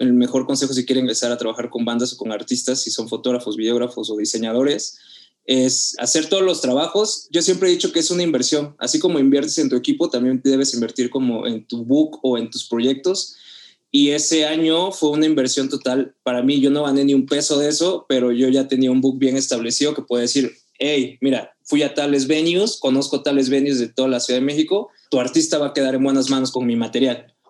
el mejor consejo si quieren empezar a trabajar con bandas o con artistas, si son fotógrafos, videógrafos o diseñadores, es hacer todos los trabajos. Yo siempre he dicho que es una inversión. Así como inviertes en tu equipo, también debes invertir como en tu book o en tus proyectos. Y ese año fue una inversión total. Para mí, yo no gané ni un peso de eso, pero yo ya tenía un book bien establecido que puede decir, hey, mira, fui a tales venues, conozco tales venues de toda la Ciudad de México, tu artista va a quedar en buenas manos con mi material.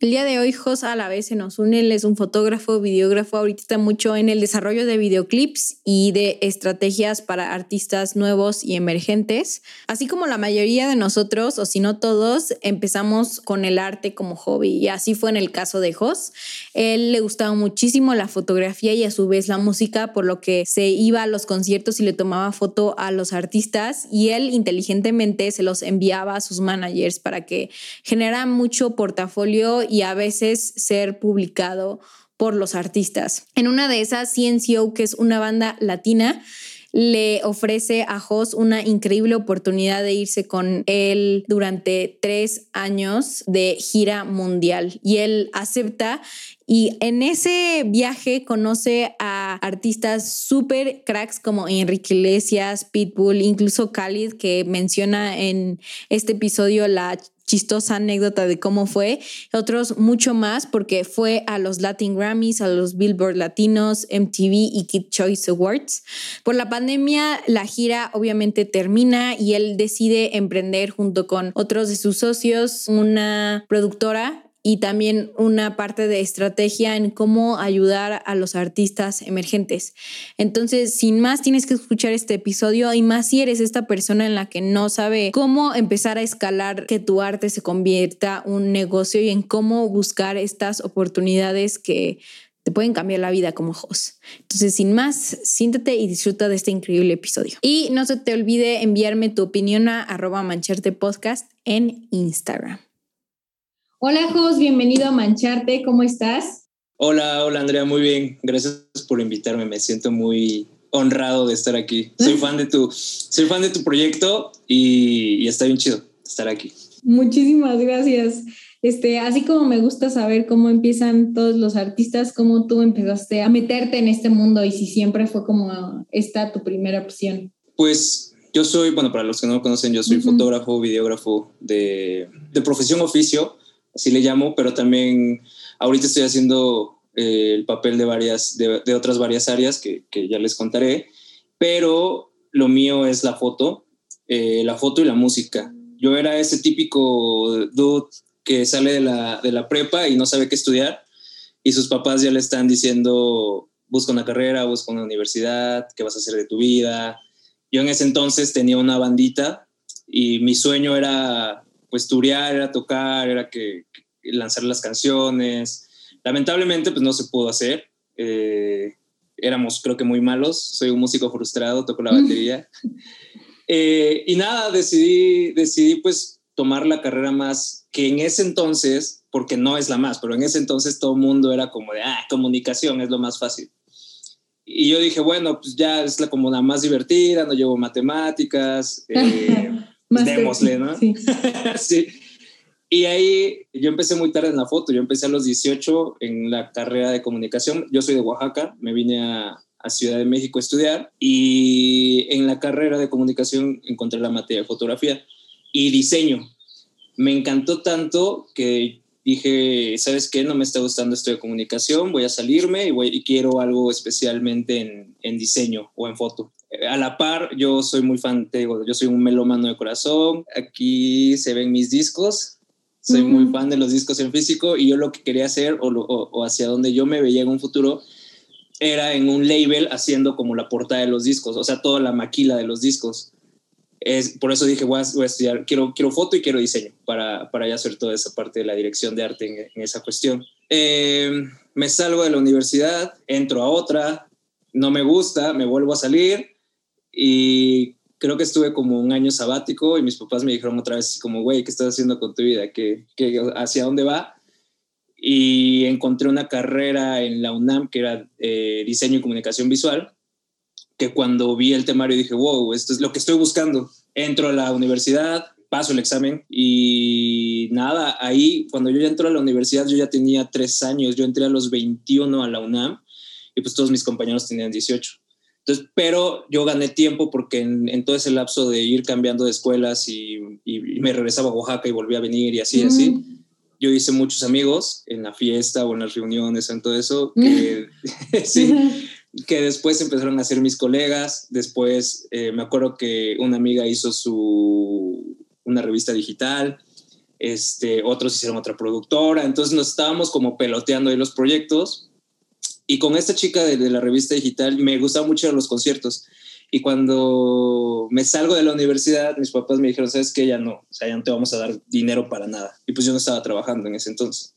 El día de hoy, Jos a la vez se nos une. Él es un fotógrafo, videógrafo. Ahorita está mucho en el desarrollo de videoclips y de estrategias para artistas nuevos y emergentes. Así como la mayoría de nosotros, o si no todos, empezamos con el arte como hobby. Y así fue en el caso de Jos. Él le gustaba muchísimo la fotografía y a su vez la música, por lo que se iba a los conciertos y le tomaba foto a los artistas. Y él inteligentemente se los enviaba a sus managers para que generaran mucho portafolio y a veces ser publicado por los artistas. En una de esas, CNCO, que es una banda latina, le ofrece a Jos una increíble oportunidad de irse con él durante tres años de gira mundial y él acepta y en ese viaje conoce a artistas súper cracks como Enrique Iglesias, Pitbull, incluso Khalid, que menciona en este episodio la chistosa anécdota de cómo fue, otros mucho más porque fue a los Latin Grammys, a los Billboard Latinos, MTV y Kid Choice Awards. Por la pandemia, la gira obviamente termina y él decide emprender junto con otros de sus socios una productora y también una parte de estrategia en cómo ayudar a los artistas emergentes. Entonces, sin más, tienes que escuchar este episodio y más si eres esta persona en la que no sabe cómo empezar a escalar que tu arte se convierta un negocio y en cómo buscar estas oportunidades que te pueden cambiar la vida como host. Entonces, sin más, siéntate y disfruta de este increíble episodio. Y no se te olvide enviarme tu opinión a arroba podcast en Instagram. Hola, Jos, bienvenido a Mancharte, ¿cómo estás? Hola, hola Andrea, muy bien. Gracias por invitarme, me siento muy honrado de estar aquí. Soy fan de tu, soy fan de tu proyecto y, está bien chido estar aquí. Muchísimas gracias. Este, así como me gusta saber cómo empiezan todos los artistas, cómo tú empezaste a meterte en este mundo y si siempre fue como esta tu primera opción. Pues yo soy, bueno, para los que no me conocen, yo soy fotógrafo, videógrafo de, de profesión oficio así le llamo, pero también ahorita estoy haciendo eh, el papel de varias, de, otras varias áreas que, ya les contaré, pero lo mío es la foto, eh, la foto y la música. Yo era ese típico dude que sale de la, de la prepa y no sabe qué estudiar y sus papás ya le están diciendo, busca una carrera, busca una universidad, qué vas a hacer de tu vida. Yo en ese entonces tenía una bandita y mi sueño era pues turear, era tocar, era que, lanzar las canciones. Lamentablemente pues no se pudo hacer. Eh, éramos creo que muy malos. Soy un músico frustrado, toco la batería. Eh, y nada, decidí, decidí pues tomar la carrera más que en ese entonces, porque no es la más, pero en ese entonces todo el mundo era como de, ah, comunicación es lo más fácil. Y yo dije, bueno, pues ya es la como la más divertida, no llevo matemáticas. Eh, démosle, ¿no? Sí. Y ahí yo empecé muy tarde en la foto, yo empecé a los 18 en la carrera de comunicación, yo soy de Oaxaca, me vine a, a Ciudad de México a estudiar y en la carrera de comunicación encontré la materia de fotografía y diseño. Me encantó tanto que dije, ¿sabes qué? No me está gustando esto de comunicación, voy a salirme y, voy, y quiero algo especialmente en, en diseño o en foto a la par, yo soy muy fan, te digo, yo soy un melómano de corazón. Aquí se ven mis discos. Soy muy fan de los discos en físico y yo lo que quería hacer o, hacia donde yo me veía en un futuro era en un label haciendo como la portada de los discos, o sea, toda la maquila de los discos. Es, por eso dije, voy a, estudiar, quiero, quiero foto y quiero diseño para, para ya hacer toda esa parte de la dirección de arte en, esa cuestión. Eh, me salgo de la universidad, entro a otra, no me gusta, me vuelvo a salir y creo que estuve como un año sabático y mis papás me dijeron otra vez como, güey, ¿qué estás haciendo con tu vida? ¿Qué, qué, hacia dónde va? Y encontré una carrera en la UNAM que era eh, diseño y comunicación visual, que cuando vi el temario dije, wow, esto es lo que estoy buscando. Entro a la universidad, paso el examen y nada, ahí cuando yo ya entro a la universidad yo ya tenía tres años, yo entré a los 21 a la UNAM y pues todos mis compañeros tenían 18. Entonces, pero yo gané tiempo porque en, todo ese lapso de ir cambiando de escuelas y, me regresaba a Oaxaca y volví a venir y así, así, yo hice muchos amigos en la fiesta o en las reuniones, en todo eso, que, sí, que después empezaron a ser mis colegas. Después eh, me acuerdo que una amiga hizo su, una revista digital, este, otros hicieron otra productora, entonces nos estábamos como peloteando ahí los proyectos y con esta chica de, la revista digital me gustaban mucho los conciertos. Y cuando me salgo de la universidad, mis papás me dijeron, sabes que ya no, o sea, ya no te vamos a dar dinero para nada. Y pues yo no estaba trabajando en ese entonces.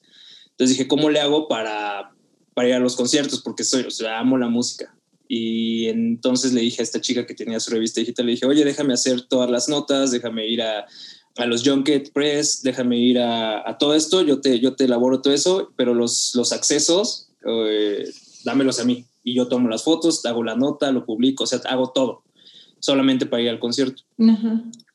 Entonces dije, ¿cómo le hago para, para ir a los conciertos? Porque soy, o sea, amo la música. Y entonces le dije a esta chica que tenía su revista digital, le dije, oye, déjame hacer todas las notas, déjame ir a, a los Junket Press, déjame ir a, a, todo esto, yo te, yo te elaboro todo eso, pero los, los accesos eh, dámelos a mí. Y yo tomo las fotos, hago la nota, lo publico, o sea, hago todo, solamente para ir al concierto.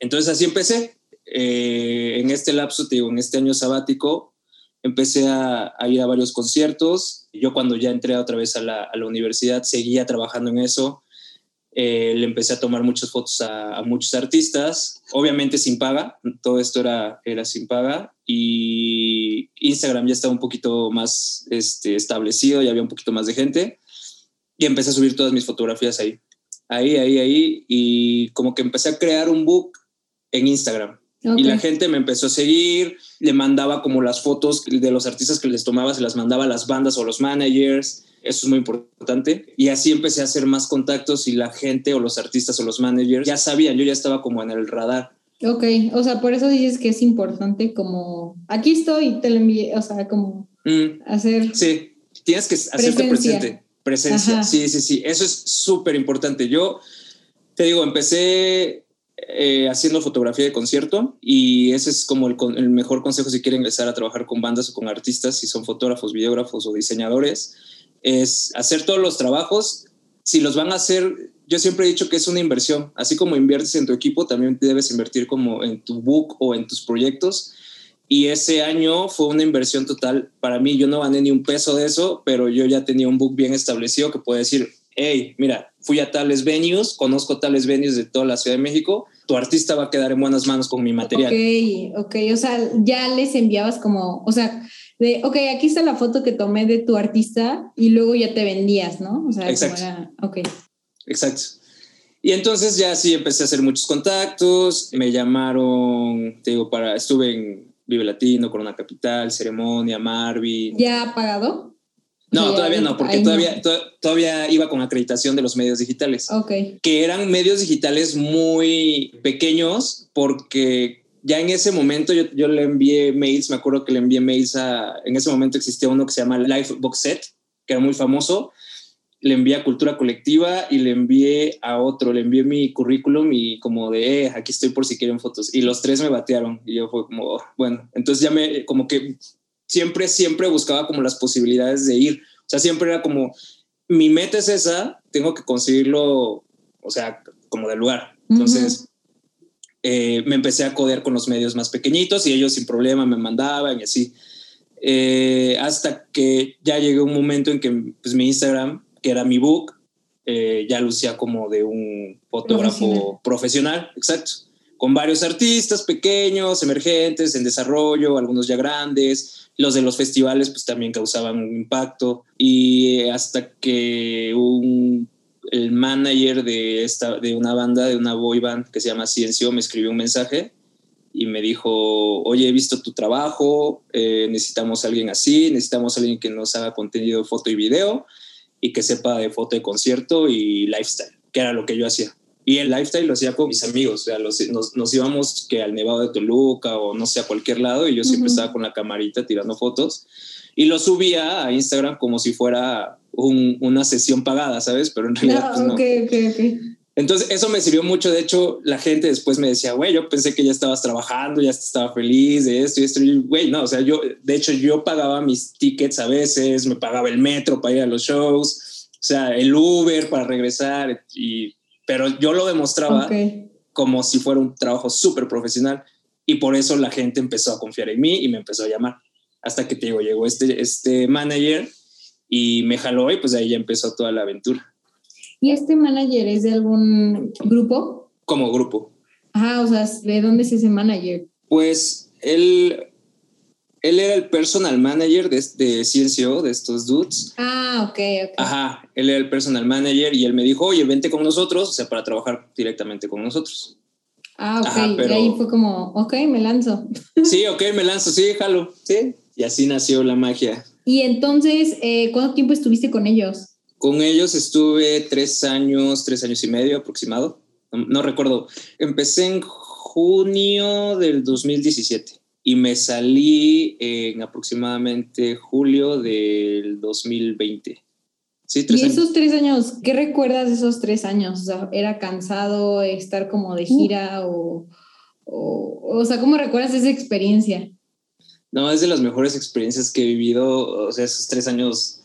Entonces así empecé. Eh, en este lapso, te digo, en este año sabático, empecé a, ir a varios conciertos. Yo cuando ya entré otra vez a la, a la universidad, seguía trabajando en eso. Eh, le empecé a tomar muchas fotos a, muchos artistas, obviamente sin paga, todo esto era, era sin paga y Instagram ya estaba un poquito más este, establecido, ya había un poquito más de gente y empecé a subir todas mis fotografías ahí, ahí, ahí, ahí y como que empecé a crear un book en Instagram. Y la gente me empezó a seguir, le mandaba como las fotos de los artistas que les tomaba, se las mandaba a las bandas o los managers eso es muy importante. Y así empecé a hacer más contactos y la gente o los artistas o los managers ya sabían, yo ya estaba como en el radar. Ok, o sea, por eso dices que es importante como, aquí estoy, te lo envié, o sea, como mm. hacer... Sí, tienes que hacerte presente, presencia, sí, sí, sí, eso es súper importante. Yo te digo, empecé eh, haciendo fotografía de concierto y ese es como el, mejor consejo si quieren empezar a trabajar con bandas o con artistas, si son fotógrafos, videógrafos o diseñadores es hacer todos los trabajos. Si los van a hacer, yo siempre he dicho que es una inversión. Así como inviertes en tu equipo, también debes invertir como en tu book o en tus proyectos. Y ese año fue una inversión total. Para mí, yo no gané ni un peso de eso, pero yo ya tenía un book bien establecido que puede decir, hey, mira, fui a tales venues, conozco tales venues de toda la Ciudad de México, tu artista va a quedar en buenas manos con mi material. Ok, ok, o sea, ya les enviabas como, o sea, de, ok, aquí está la foto que tomé de tu artista y luego ya te vendías, ¿no? O sea, Exacto. ok. Exacto. Y entonces ya sí empecé a hacer muchos contactos, me llamaron, te digo, para, estuve en Vive Latino, Corona Capital, Ceremonia, Marvin. ¿Ya ha pagado? No, todavía no, porque todavía, todavía iba con acreditación de los medios digitales. Ok. Que eran medios digitales muy pequeños porque ya en ese momento yo, yo, le envié mails, me acuerdo que le envié mails a, en ese momento existía uno que se llama Life Box Set, que era muy famoso, le envié a Cultura Colectiva y le envié a otro, le envié mi currículum y como de, eh, aquí estoy por si quieren fotos. Y los tres me batearon y yo fue como, oh, bueno, entonces ya me, como que siempre, siempre buscaba como las posibilidades de ir. O sea, siempre era como, mi meta es esa, tengo que conseguirlo, o sea, como del lugar. Entonces... Eh, me empecé a codear con los medios más pequeñitos y ellos sin problema me mandaban y así. Eh, hasta que ya llegó un momento en que pues, mi Instagram, que era mi book, eh, ya lucía como de un fotógrafo profesional. exacto, con varios artistas pequeños, emergentes, en desarrollo, algunos ya grandes. Los de los festivales pues también causaban un impacto y hasta que el manager de, esta, de una banda, de una boy band que se llama Ciencio, me escribió un mensaje y me dijo, oye, he visto tu trabajo, eh, necesitamos a alguien así, necesitamos a alguien que nos haga contenido de foto y video y que sepa de foto de concierto y lifestyle, que era lo que yo hacía. Y el lifestyle lo hacía con mis amigos, o sea, nos, nos, íbamos que al Nevado de Toluca o no sé, a cualquier lado y yo siempre estaba con la camarita tirando fotos y lo subía a Instagram como si fuera una sesión pagada, ¿sabes? Pero en realidad. No, pues, okay, okay, okay. Entonces, eso me sirvió mucho. De hecho, la gente después me decía, güey, yo pensé que ya estabas trabajando, ya estaba feliz de esto y esto. Y, güey, no, o sea, yo, de hecho, yo pagaba mis tickets a veces, me pagaba el metro para ir a los shows, o sea, el Uber para regresar. Y, pero yo lo demostraba como si fuera un trabajo súper profesional. Y por eso la gente empezó a confiar en mí y me empezó a llamar. Hasta que te digo, llegó este, este manager y me jaló y pues ahí ya empezó toda la aventura. ¿Y este manager es de algún grupo? Como grupo. Ajá, o sea, ¿de dónde es ese manager? Pues él, él era el personal manager de, de CNCO, de estos dudes. Ah, ok, ok. Ajá, él era el personal manager y él me dijo, oye, vente con nosotros, o sea, para trabajar directamente con nosotros. Ah, ok. Y ahí fue como, ok, me lanzo. Sí, ok, me lanzo, sí, jalo, sí. Y así nació la magia. Y entonces, eh, ¿cuánto tiempo estuviste con ellos? Con ellos estuve tres años, tres años y medio aproximado. No, recuerdo. Empecé en junio del 2017 y me salí en aproximadamente julio del 2020. Sí, tres y esos tres años, ¿qué recuerdas de esos tres años? O sea, ¿era cansado estar como de gira o, o, o sea, cómo recuerdas esa experiencia? No, es de las mejores experiencias que he vivido, o sea, esos tres años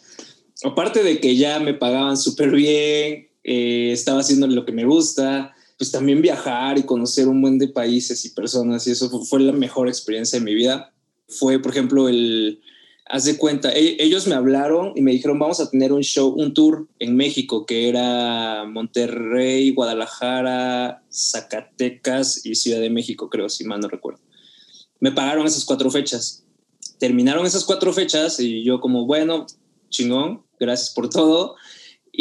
aparte de que ya me pagaban súper bien, eh, estaba haciendo lo que me gusta, pues también viajar y conocer un buen de países y personas y eso fue, la mejor experiencia de mi vida. Fue, por ejemplo, el, haz de cuenta, e, ellos me hablaron y me dijeron, vamos a tener un show, un tour en México, que era Monterrey, Guadalajara, Zacatecas y Ciudad de México, creo, si mal no recuerdo. Me pagaron esas cuatro fechas. Terminaron esas cuatro fechas y yo como, bueno, chingón, gracias por todo.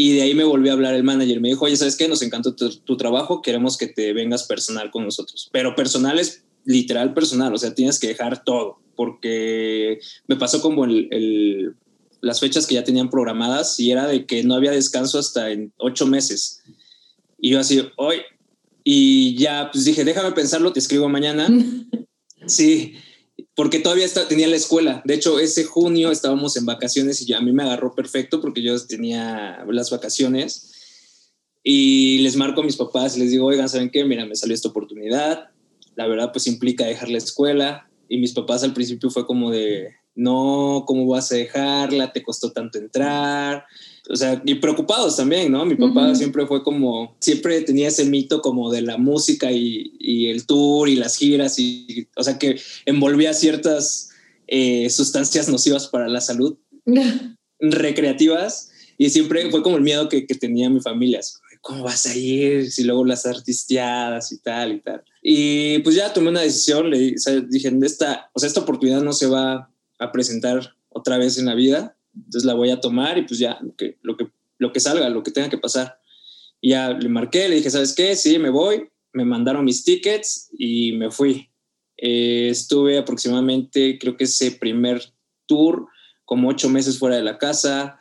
Y de ahí me volvió a hablar el manager. Me dijo, oye, ¿sabes qué? Nos encantó tu, trabajo, queremos que te vengas personal con nosotros. Pero personal es literal personal, o sea, tienes que dejar todo, porque me pasó como el, las fechas que ya tenían programadas y era de que no había descanso hasta en ocho meses. Y yo así, hoy, y ya, pues dije, déjame pensarlo, te escribo mañana. sí, porque todavía tenía la escuela. De hecho, ese junio estábamos en vacaciones y a mí me agarró perfecto porque yo tenía las vacaciones. Y les marco a mis papás y les digo, oigan, ¿saben qué? Mira, me salió esta oportunidad. La verdad, pues implica dejar la escuela. Y mis papás al principio fue como de, no, ¿cómo vas a dejarla? Te costó tanto entrar o sea, y preocupados también, ¿no? Mi papá siempre fue como, siempre tenía ese mito como de la música y, y el tour y las giras, y, o sea, que envolvía ciertas eh, sustancias nocivas para la salud, recreativas, y siempre fue como el miedo que, que tenía mi familia. ¿Cómo vas a ir? Si luego las artisteadas y tal y tal. Y pues ya tomé una decisión, le dije, esta, o sea, esta oportunidad no se va a presentar otra vez en la vida entonces la voy a tomar y pues ya, lo que, lo que, lo que salga, lo que tenga que pasar. Ya le marqué, le dije, ¿sabes qué? Sí, me voy. Me mandaron mis tickets y me fui. Eh, estuve aproximadamente, creo que ese primer tour, como ocho meses fuera de la casa,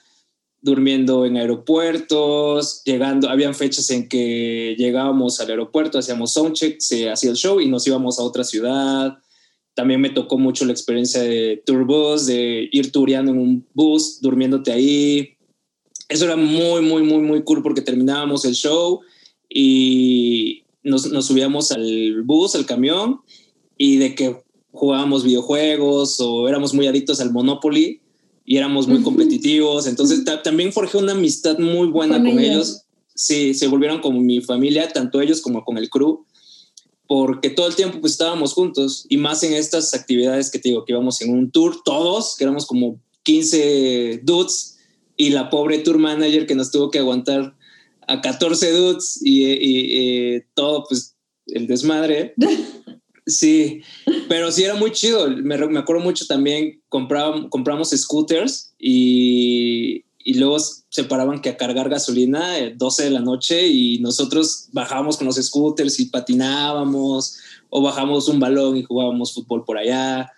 durmiendo en aeropuertos, llegando, habían fechas en que llegábamos al aeropuerto, hacíamos soundcheck, se hacía el show y nos íbamos a otra ciudad, también me tocó mucho la experiencia de tour bus, de ir tureando en un bus, durmiéndote ahí. Eso era muy, muy, muy, muy cool porque terminábamos el show y nos, nos subíamos al bus, al camión, y de que jugábamos videojuegos o éramos muy adictos al Monopoly y éramos muy competitivos. Entonces también forjé una amistad muy buena con, ellos. ellos. Sí, se volvieron como mi familia, tanto ellos como con el crew porque todo el tiempo pues estábamos juntos y más en estas actividades que te digo que íbamos en un tour todos, que éramos como 15 dudes y la pobre tour manager que nos tuvo que aguantar a 14 dudes y, y, todo pues el desmadre. Sí, pero sí era muy chido. Me, me acuerdo mucho también, compramos scooters y, y luego se paraban que a cargar gasolina 12 eh, de la noche y nosotros bajábamos con los scooters y patinábamos o bajábamos un balón y jugábamos fútbol por allá.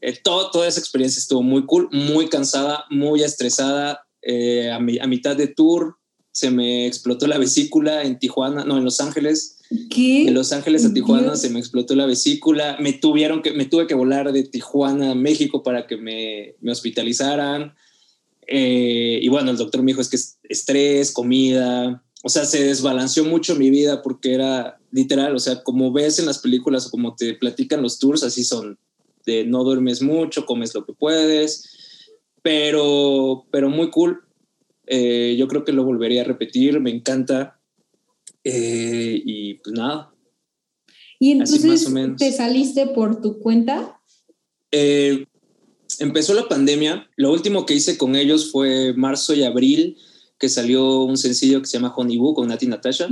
Eh, todo, toda esa experiencia estuvo muy cool, muy cansada, muy estresada. Eh, a, mi, a, mitad de tour se me explotó la vesícula en Tijuana, no, en Los Ángeles. ¿Qué? En Los Ángeles a Tijuana se me explotó la vesícula. Me tuvieron que, me tuve que volar de Tijuana a México para que me, me hospitalizaran. Eh, y bueno, el doctor me dijo es que es estrés, comida, o sea, se desbalanceó mucho mi vida porque era literal, o sea, como ves en las películas o como te platican los tours, así son, de no duermes mucho, comes lo que puedes, pero, pero muy cool. Eh, yo creo que lo volvería a repetir, me encanta. Eh, y pues nada. ¿Y entonces te saliste por tu cuenta? Eh, empezó la pandemia. Lo último que hice con ellos fue marzo y abril que salió un sencillo que se llama Honey Boo con Nati Natasha.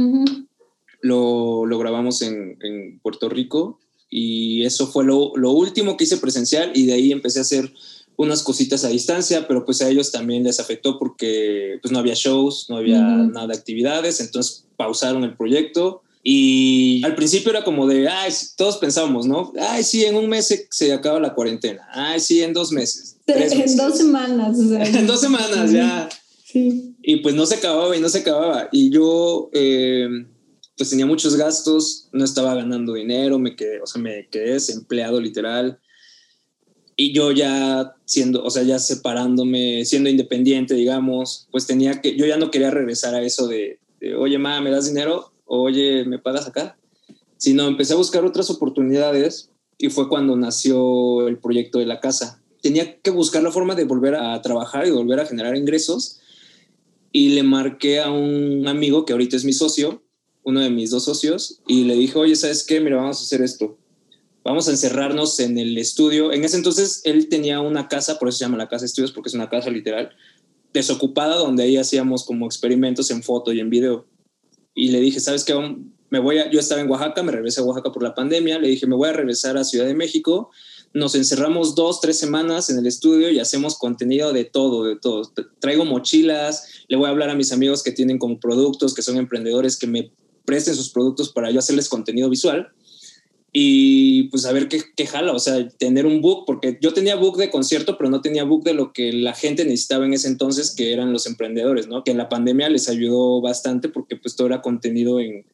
lo, lo, grabamos en, en, Puerto Rico y eso fue lo, lo, último que hice presencial y de ahí empecé a hacer unas cositas a distancia, pero pues a ellos también les afectó porque pues no había shows, no había nada de actividades, entonces pausaron el proyecto y al principio era como de, ay, todos pensábamos, ¿no? Ay, sí, en un mes se, se acaba la cuarentena, ay, sí, en dos meses. En dos semanas. en dos semanas, ya. Y pues no se acababa y no se acababa. Y yo eh, pues tenía muchos gastos, no estaba ganando dinero, me quedé, o sea, me quedé desempleado literal. Y yo ya siendo, o sea, ya separándome, siendo independiente, digamos, pues tenía que, yo ya no quería regresar a eso de, oye, ma, ¿me das dinero? Oye, ¿me pagas acá? Sino empecé a buscar otras oportunidades y fue cuando nació el proyecto de la casa. Tenía que buscar la forma de volver a trabajar y volver a generar ingresos y le marqué a un amigo que ahorita es mi socio, uno de mis dos socios, y le dije, oye, ¿sabes qué? Mira, vamos a hacer esto. Vamos a encerrarnos en el estudio. En ese entonces él tenía una casa, por eso se llama la casa de estudios, porque es una casa literal, desocupada, donde ahí hacíamos como experimentos en foto y en video. Y le dije, ¿sabes qué? Me voy a, yo estaba en Oaxaca, me regresé a Oaxaca por la pandemia, le dije, me voy a regresar a Ciudad de México nos encerramos dos, tres semanas en el estudio y hacemos contenido de todo, de todo. Traigo mochilas, le voy a hablar a mis amigos que tienen como productos, que son emprendedores, que me presten sus productos para yo hacerles contenido visual y pues a ver qué, qué, jala, o sea, tener un book, porque yo tenía book de concierto, pero no tenía book de lo que la gente necesitaba en ese entonces, que eran los emprendedores, ¿no? Que en la pandemia les ayudó bastante porque pues todo era contenido en,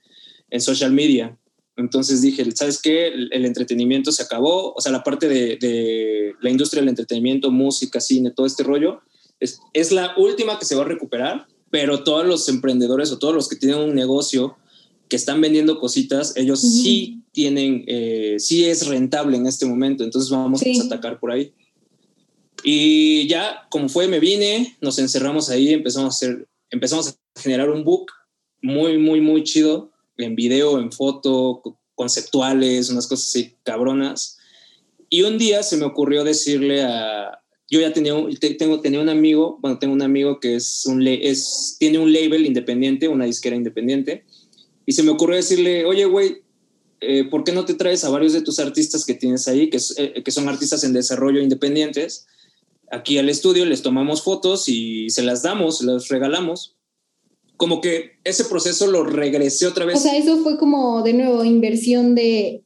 en social media. Entonces dije, ¿sabes qué? El, entretenimiento se acabó, o sea, la parte de, la industria del entretenimiento, música, cine, todo este rollo, es, es, la última que se va a recuperar, pero todos los emprendedores o todos los que tienen un negocio que están vendiendo cositas, ellos sí tienen, eh, sí es rentable en este momento, entonces vamos a atacar por ahí. Y ya, como fue, me vine, nos encerramos ahí, empezamos a hacer, empezamos a generar un book muy, muy, muy chido en video, en foto, conceptuales, unas cosas así cabronas. Y un día se me ocurrió decirle a... Yo ya tenía, tengo, tenía un amigo, bueno, tengo un amigo que es un, es, tiene un label independiente, una disquera independiente, y se me ocurrió decirle, oye, güey, eh, ¿por qué no te traes a varios de tus artistas que tienes ahí, que, eh, que son artistas en desarrollo independientes, aquí al estudio, les tomamos fotos y se las damos, se las regalamos? como que ese proceso lo regresé otra vez. O sea, eso fue como de nuevo inversión de,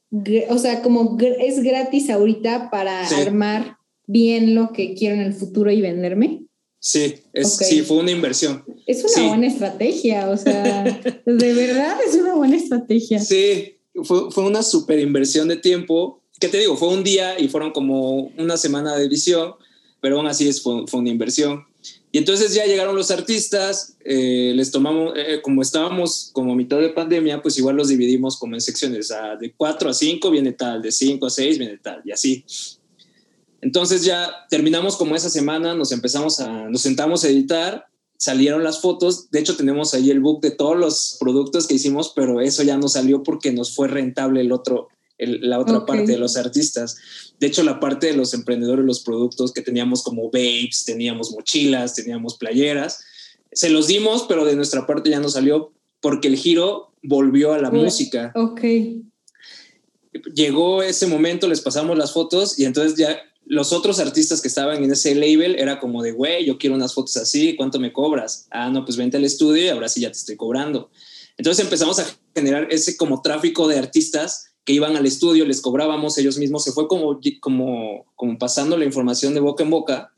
o sea, como es gratis ahorita para armar bien lo que quiero en el futuro y venderme. Sí, es, sí, fue una inversión. Es una buena estrategia, o sea, de verdad es una buena estrategia. Sí, fue, fue una super inversión de tiempo. ¿Qué te digo? Fue un día y fueron como una semana de visión, pero aún así es, fue, fue una inversión. Y entonces ya llegaron los artistas, eh, les tomamos, eh, como estábamos como a mitad de pandemia, pues igual los dividimos como en secciones, de 4 a 5 viene tal, de 5 a 6 viene tal, y así. Entonces ya terminamos como esa semana, nos empezamos a, nos sentamos a editar, salieron las fotos, de hecho tenemos ahí el book de todos los productos que hicimos, pero eso ya no salió porque nos fue rentable el otro, la otra parte de los artistas. De hecho, la parte de los emprendedores, los productos que teníamos como babes, teníamos mochilas, teníamos playeras, se los dimos, pero de nuestra parte ya no salió porque el giro volvió a la música. Ok. Llegó ese momento, les pasamos las fotos y entonces ya los otros artistas que estaban en ese label era como de, güey, yo quiero unas fotos así, ¿cuánto me cobras? Ah, no, pues vente al estudio y ahora sí ya te estoy cobrando. Entonces empezamos a generar ese como tráfico de artistas que iban al estudio, les cobrábamos ellos mismos, se fue como, como, como pasando la información de boca en boca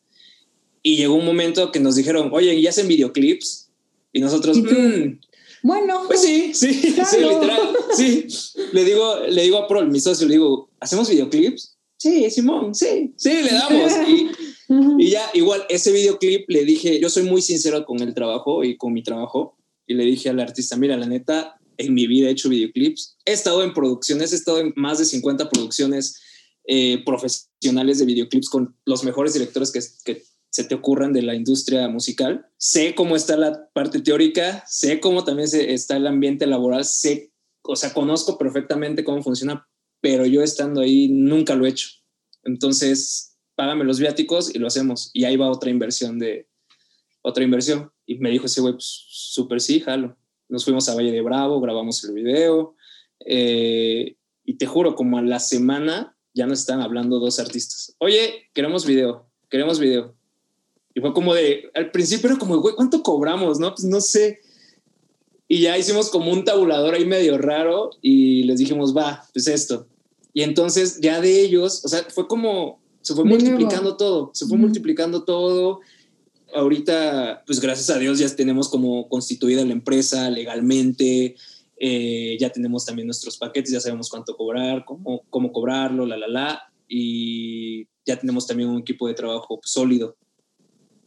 y llegó un momento que nos dijeron, oye, ¿y hacen videoclips? Y nosotros, mm, bueno, pues sí, sí, sí, literal, sí. Le digo, le digo a Prol, mi socio, le digo, ¿hacemos videoclips? Sí, Simón, sí, sí, le damos. Y, y ya, igual, ese videoclip le dije, yo soy muy sincero con el trabajo y con mi trabajo. y le dije al artista, mira, la neta, en mi vida he hecho videoclips, he estado en producciones, he estado en más de 50 producciones eh, profesionales de videoclips con los mejores directores que, que se te ocurran de la industria musical. Sé cómo está la parte teórica, sé cómo también está el ambiente laboral, sé, o sea, conozco perfectamente cómo funciona, pero yo estando ahí nunca lo he hecho. Entonces, págame los viáticos y lo hacemos. Y ahí va otra inversión de otra inversión. Y me dijo ese güey, pues súper sí, jalo. Nos fuimos a Valle de Bravo, grabamos el video. Eh, y te juro, como a la semana ya nos están hablando dos artistas. Oye, queremos video, queremos video. Y fue como de, al principio era como, güey, ¿cuánto cobramos? No, pues no sé. Y ya hicimos como un tabulador ahí medio raro y les dijimos, va, pues esto. Y entonces ya de ellos, o sea, fue como, se fue multiplicando todo, se fue multiplicando todo. Ahorita, pues gracias a Dios ya tenemos como constituida la empresa legalmente, eh, ya tenemos también nuestros paquetes, ya sabemos cuánto cobrar, cómo, cómo cobrarlo, la, la, la. Y ya tenemos también un equipo de trabajo sólido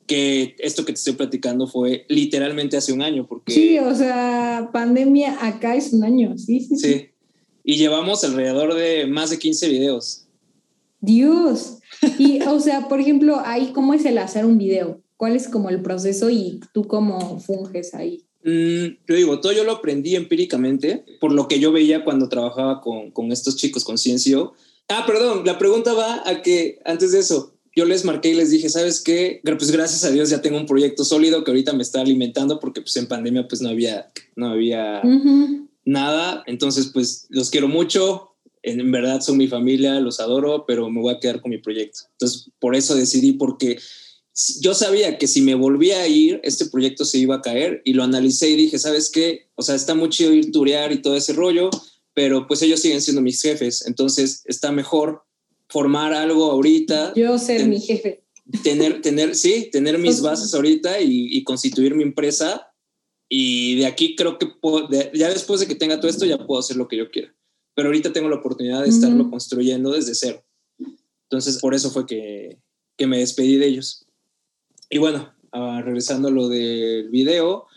que esto que te estoy platicando fue literalmente hace un año. Porque, sí, o sea, pandemia acá es un año, sí, sí. Sí. Y llevamos alrededor de más de 15 videos. Dios. Y, o sea, por ejemplo, ahí, ¿cómo es el hacer un video? ¿Cuál es como el proceso y tú cómo funges ahí? Mm, yo digo, todo yo lo aprendí empíricamente por lo que yo veía cuando trabajaba con, con estos chicos con Ciencio. Ah, perdón, la pregunta va a que antes de eso, yo les marqué y les dije, ¿sabes qué? Pues gracias a Dios ya tengo un proyecto sólido que ahorita me está alimentando porque pues en pandemia pues no había, no había nada. Entonces pues los quiero mucho. En, verdad son mi familia, los adoro, pero me voy a quedar con mi proyecto. Entonces por eso decidí porque yo sabía que si me volvía a ir, este proyecto se iba a caer y lo analicé y dije, ¿sabes qué? O sea, está muy chido ir turear y todo ese rollo, pero pues ellos siguen siendo mis jefes. Entonces está mejor formar algo ahorita. Yo ser mi jefe. Tener, tener, sí, tener mis bases ahorita y, constituir mi empresa. Y de aquí creo que ya después de que tenga todo esto, ya puedo hacer lo que yo quiera. Pero ahorita tengo la oportunidad de estarlo construyendo desde cero. Entonces, por eso fue que, que me despedí de ellos. Y bueno, ah, regresando a lo del video,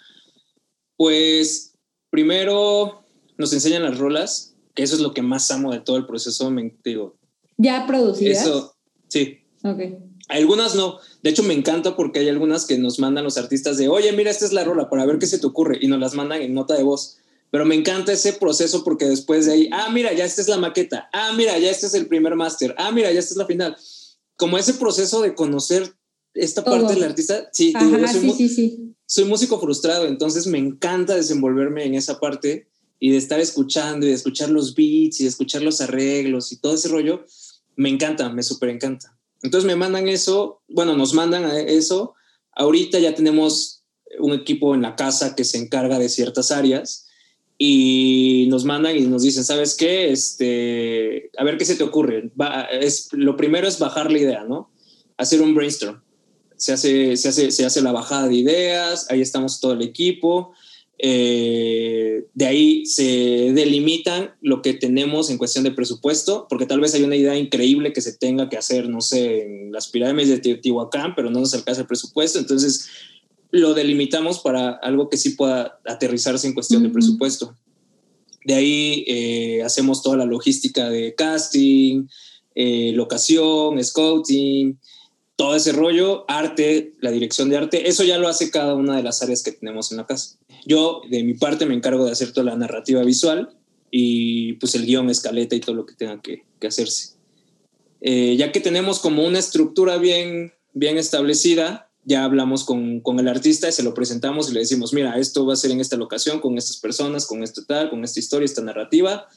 pues primero nos enseñan las rolas, que eso es lo que más amo de todo el proceso. Me digo, ¿Ya producidas? Eso, sí. Ok. Algunas no. De hecho, me encanta porque hay algunas que nos mandan los artistas de, oye, mira, esta es la rola para ver qué se te ocurre. Y nos las mandan en nota de voz. Pero me encanta ese proceso porque después de ahí, ah, mira, ya esta es la maqueta. Ah, mira, ya este es el primer máster. Ah, mira, ya esta es la final. Como ese proceso de conocer esta parte del artista. Sí, sí, sí, sí. soy músico frustrado, entonces me encanta desenvolverme en esa parte y de estar escuchando y de escuchar los beats y de escuchar los arreglos y todo ese rollo me encanta, me súper encanta. Entonces me mandan eso, bueno, nos mandan eso. Ahorita ya tenemos un equipo en la casa que se encarga de ciertas áreas y nos mandan y nos dicen, ¿sabes qué? Este, a ver qué se te ocurre. es, lo primero es bajar la idea, ¿no? Hacer un brainstorm. Se hace, se, hace, se hace la bajada de ideas, ahí estamos todo el equipo eh, de ahí se delimitan lo que tenemos en cuestión de presupuesto, porque tal vez hay una idea increíble que se tenga que hacer, no sé, en las pirámides de Teotihuacán, pero no nos alcanza el presupuesto, entonces lo delimitamos para algo que sí pueda aterrizarse en cuestión de presupuesto. De ahí eh, hacemos toda la logística de casting, eh, locación, scouting, todo ese rollo, arte, la dirección de arte, eso ya lo hace cada una de las áreas que tenemos en la casa. Yo, de mi parte, me encargo de hacer toda la narrativa visual y pues el guion, escaleta y todo lo que tenga que, hacerse. Eh, ya que tenemos como una estructura bien, bien establecida, ya hablamos con, con, el artista y se lo presentamos y le decimos, mira, esto va a ser en esta locación, con estas personas, con esto tal, con esta historia, esta narrativa,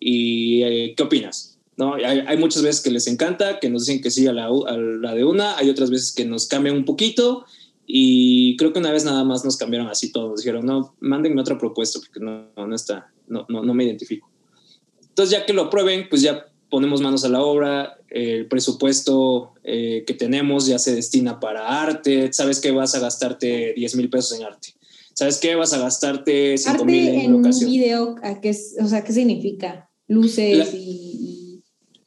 y eh, ¿qué opinas? ¿No? Hay, hay, muchas veces que les encanta, que nos dicen que sí a la, a la, de una, hay otras veces que nos cambian un poquito y creo que una vez nada más nos cambiaron así todos. Dijeron, no, mándenme otra propuesta porque no, no está, no, no, no me identifico. Entonces, ya que lo aprueben, pues ya ponemos manos a la obra. El presupuesto eh, que tenemos ya se destina para arte. ¿Sabes qué? Vas a gastarte 10 mil pesos en arte. ¿Sabes qué? Vas a gastarte 5 mil en, en un video, ¿a qué, o sea, ¿qué significa? Luces y...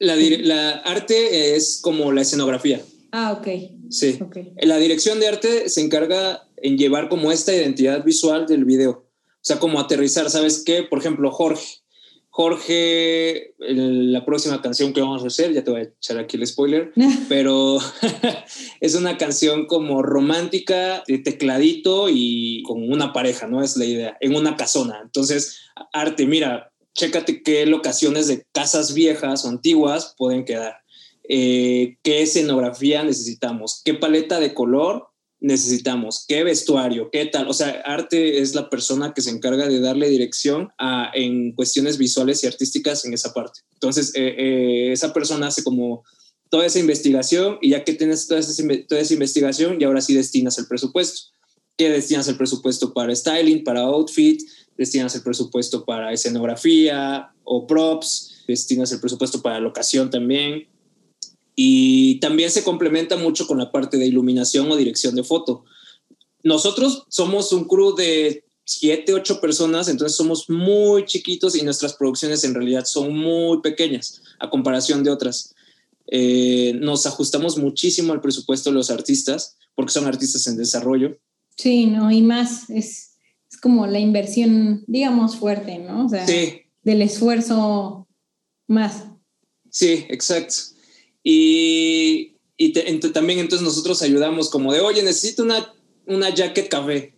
La, la arte es como la escenografía. Ah, ok. Sí. La dirección de arte se encarga en llevar como esta identidad visual del video. O sea, como aterrizar, ¿sabes qué? Por ejemplo, Jorge. Jorge, la próxima canción que vamos a hacer, ya te voy a echar aquí el spoiler, pero es una canción como romántica, de tecladito y con una pareja, ¿no? Es la idea, en una casona. Entonces, arte, mira, chécate qué locaciones de casas viejas o antiguas pueden quedar. Eh, qué escenografía necesitamos, qué paleta de color necesitamos, qué vestuario, qué tal. O sea, arte es la persona que se encarga de darle dirección a, en cuestiones visuales y artísticas en esa parte. Entonces, eh, eh, esa persona hace como toda esa investigación y ya que tienes toda esa, toda esa investigación y ahora sí destinas el presupuesto. ¿Qué destinas el presupuesto para styling, para outfit? ¿Destinas el presupuesto para escenografía o props? ¿Destinas el presupuesto para locación también? Y también se complementa mucho con la parte de iluminación o dirección de foto. Nosotros somos un crew de siete, ocho personas, entonces somos muy chiquitos y nuestras producciones en realidad son muy pequeñas a comparación de otras. Eh, nos ajustamos muchísimo al presupuesto de los artistas porque son artistas en desarrollo. Sí, no, y más es, es como la inversión, digamos, fuerte, ¿no? O sea, sí. del esfuerzo más. Sí, exacto. Y, y también entonces nosotros ayudamos como de, oye, necesito una, una jacket café.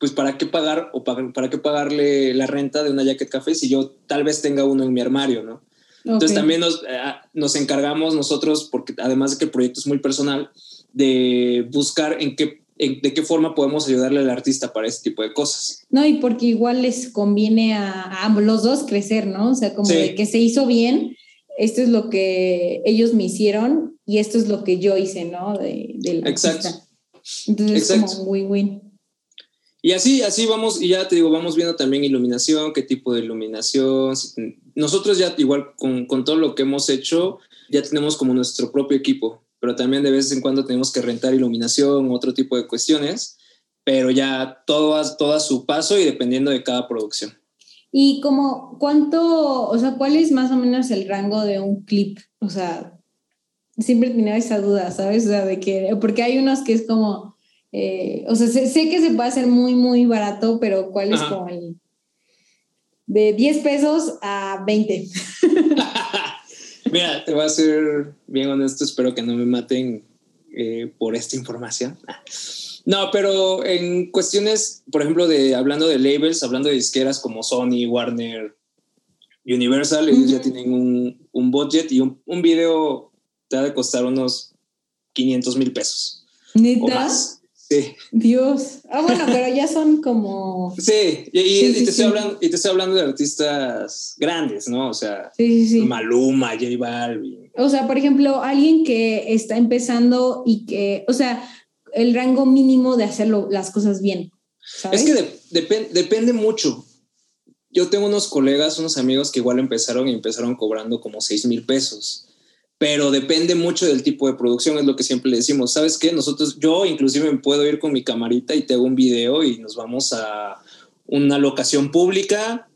Pues para qué pagar o para, para qué pagarle la renta de una jacket café si yo tal vez tenga uno en mi armario, ¿no? Entonces también nos, eh, nos encargamos nosotros, porque además de que el proyecto es muy personal, de buscar en qué, de qué forma podemos ayudarle al artista para este tipo de cosas. No, y porque igual les conviene a, a los dos crecer, ¿no? O sea, como de que se hizo bien, esto es lo que ellos me hicieron y esto es lo que yo hice, ¿no? De, la Exacto. Entonces es como win-win. Y así, así vamos, y ya te digo, vamos viendo también iluminación, qué tipo de iluminación. Nosotros ya igual con, con todo lo que hemos hecho, ya tenemos como nuestro propio equipo, pero también de vez en cuando tenemos que rentar iluminación, otro tipo de cuestiones, pero ya todo todo a su paso y dependiendo de cada producción. Y como, ¿cuánto, o sea, cuál es más o menos el rango de un clip? O sea, siempre tenía esa duda, ¿sabes? O sea, de que, porque hay unos que es como, eh, o sea, sé, que se puede hacer muy, muy barato, pero ¿cuál es como el... De 10 pesos a 20. Mira, te voy a ser bien honesto, espero que no me maten eh, por esta información. No, pero en cuestiones, por ejemplo, de hablando de labels, hablando de disqueras como Sony, Warner, Universal, ellos ya tienen un, un, budget y un, un, video te ha de costar unos 500 mil pesos. ¿Neta? Sí. Dios. Ah, bueno, pero ya son como. Sí, y, te estoy hablando, y te estoy hablando de artistas grandes, ¿no? O sea, Maluma, J Balvin. O sea, por ejemplo, alguien que está empezando y que, o sea, el rango mínimo de hacerlo las cosas bien. Es que depende mucho. Yo tengo unos colegas, unos amigos que igual empezaron y empezaron cobrando como 6 mil pesos, pero depende mucho del tipo de producción, es lo que siempre le decimos. ¿Sabes qué? Nosotros, yo inclusive me puedo ir con mi camarita y te hago un video y nos vamos a una locación pública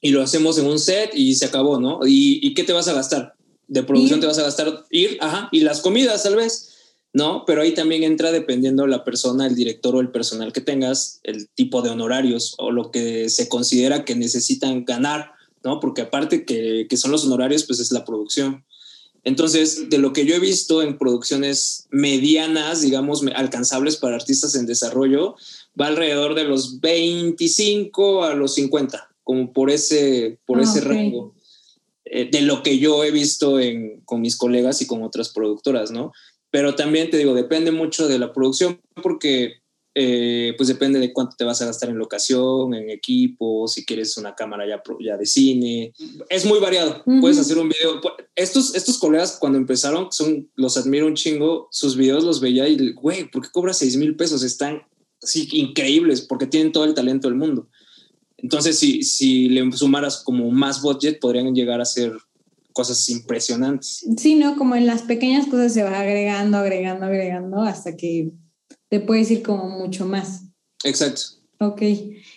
y lo hacemos en un set y se acabó, ¿no? ¿Y, qué te vas a gastar? De producción te vas a gastar ir, ajá, y las comidas tal vez ¿no? Pero ahí también entra dependiendo la persona, el director o el personal que tengas, el tipo de honorarios o lo que se considera que necesitan ganar, ¿no? Porque aparte que, que son los honorarios, pues es la producción. Entonces, de lo que yo he visto en producciones medianas, digamos, alcanzables para artistas en desarrollo, va alrededor de los 25 a los 50, como por ese, por ah, ese rango, eh, de lo que yo he visto en, con mis colegas y con otras productoras, ¿no? Pero también te digo, depende mucho de la producción porque eh, pues depende de cuánto te vas a gastar en locación, en equipo, si quieres una cámara ya, ya de cine. Es muy variado. Puedes hacer un video. Estos, estos colegas cuando empezaron, son, los admiro un chingo, sus videos los veía y, güey, ¿por qué cobras 6 mil pesos? Están así increíbles porque tienen todo el talento del mundo. Entonces, si, si le sumaras como más budget, podrían llegar a ser cosas impresionantes. Sí, ¿no? Como en las pequeñas cosas se va agregando, agregando, agregando hasta que te puedes ir como mucho más. Exacto. Ok.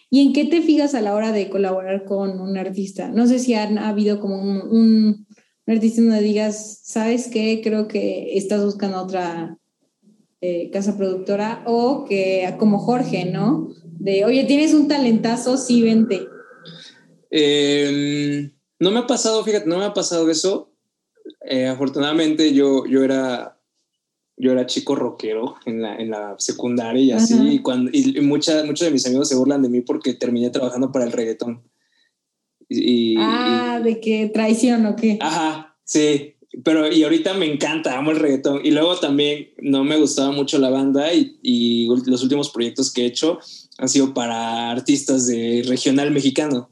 ¿Y en qué te fijas a la hora de colaborar con un artista? No sé si ha, habido como un, un, artista donde digas, ¿sabes qué? Creo que estás buscando otra, eh, casa productora, o que como Jorge, ¿no? De, oye, tienes un talentazo, sí, vente. Em, no me ha pasado, fíjate, no me ha pasado eso. Eh, afortunadamente yo, yo era yo era chico rockero en la, en la secundaria y así, y, cuando, y mucha, muchos de mis amigos se burlan de mí porque terminé trabajando para el reggaetón. Y, ah, de qué traición o qué. Ajá, sí, pero y ahorita me encanta, amo el reggaetón. Y luego también no me gustaba mucho la banda y, y los últimos proyectos que he hecho han sido para artistas de regional mexicano,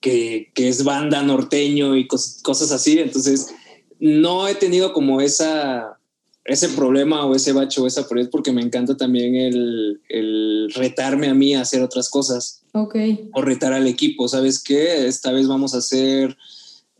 que, que es banda norteño y cosas así. Entonces, no he tenido como esa ese problema o ese bacho o esa pared porque me encanta también el, el, retarme a mí a hacer otras cosas. Ok. O retar al equipo, ¿sabes qué? Esta vez vamos a hacer...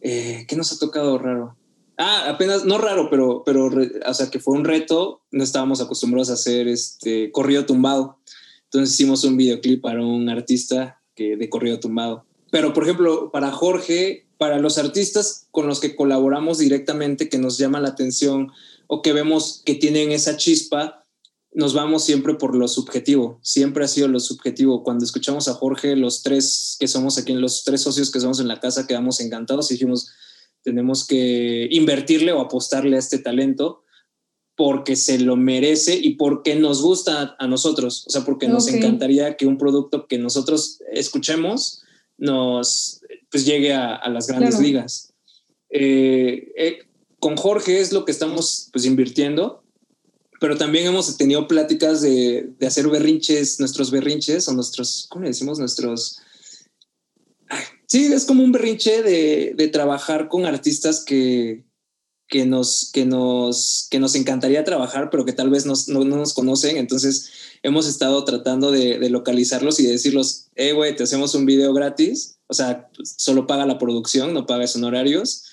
Eh, ¿Qué nos ha tocado raro? Ah, apenas, no raro, pero, pero, o sea, que fue un reto. No estábamos acostumbrados a hacer este corrido tumbado. Entonces hicimos un videoclip para un artista que, de corrido tumbado. Pero, por ejemplo, para Jorge, para los artistas con los que colaboramos directamente, que nos llama la atención, o que vemos que tienen esa chispa, nos vamos siempre por lo subjetivo, siempre ha sido lo subjetivo. Cuando escuchamos a Jorge, los tres que somos aquí, los tres socios que somos en la casa, quedamos encantados y dijimos, tenemos que invertirle o apostarle a este talento porque se lo merece y porque nos gusta a nosotros, o sea, porque nos encantaría que un producto que nosotros escuchemos nos pues llegue a, las grandes ligas. Eh, eh, con Jorge es lo que estamos pues invirtiendo, pero también hemos tenido pláticas de, hacer berrinches, nuestros berrinches o nuestros, ¿cómo le decimos? Nuestros... sí, es como un berrinche de, trabajar con artistas que, que nos, que, nos, que nos encantaría trabajar, pero que tal vez no, no, nos conocen. Entonces hemos estado tratando de, localizarlos y de decirlos, eh, güey, te hacemos un video gratis. O sea, solo paga la producción, no pagas honorarios.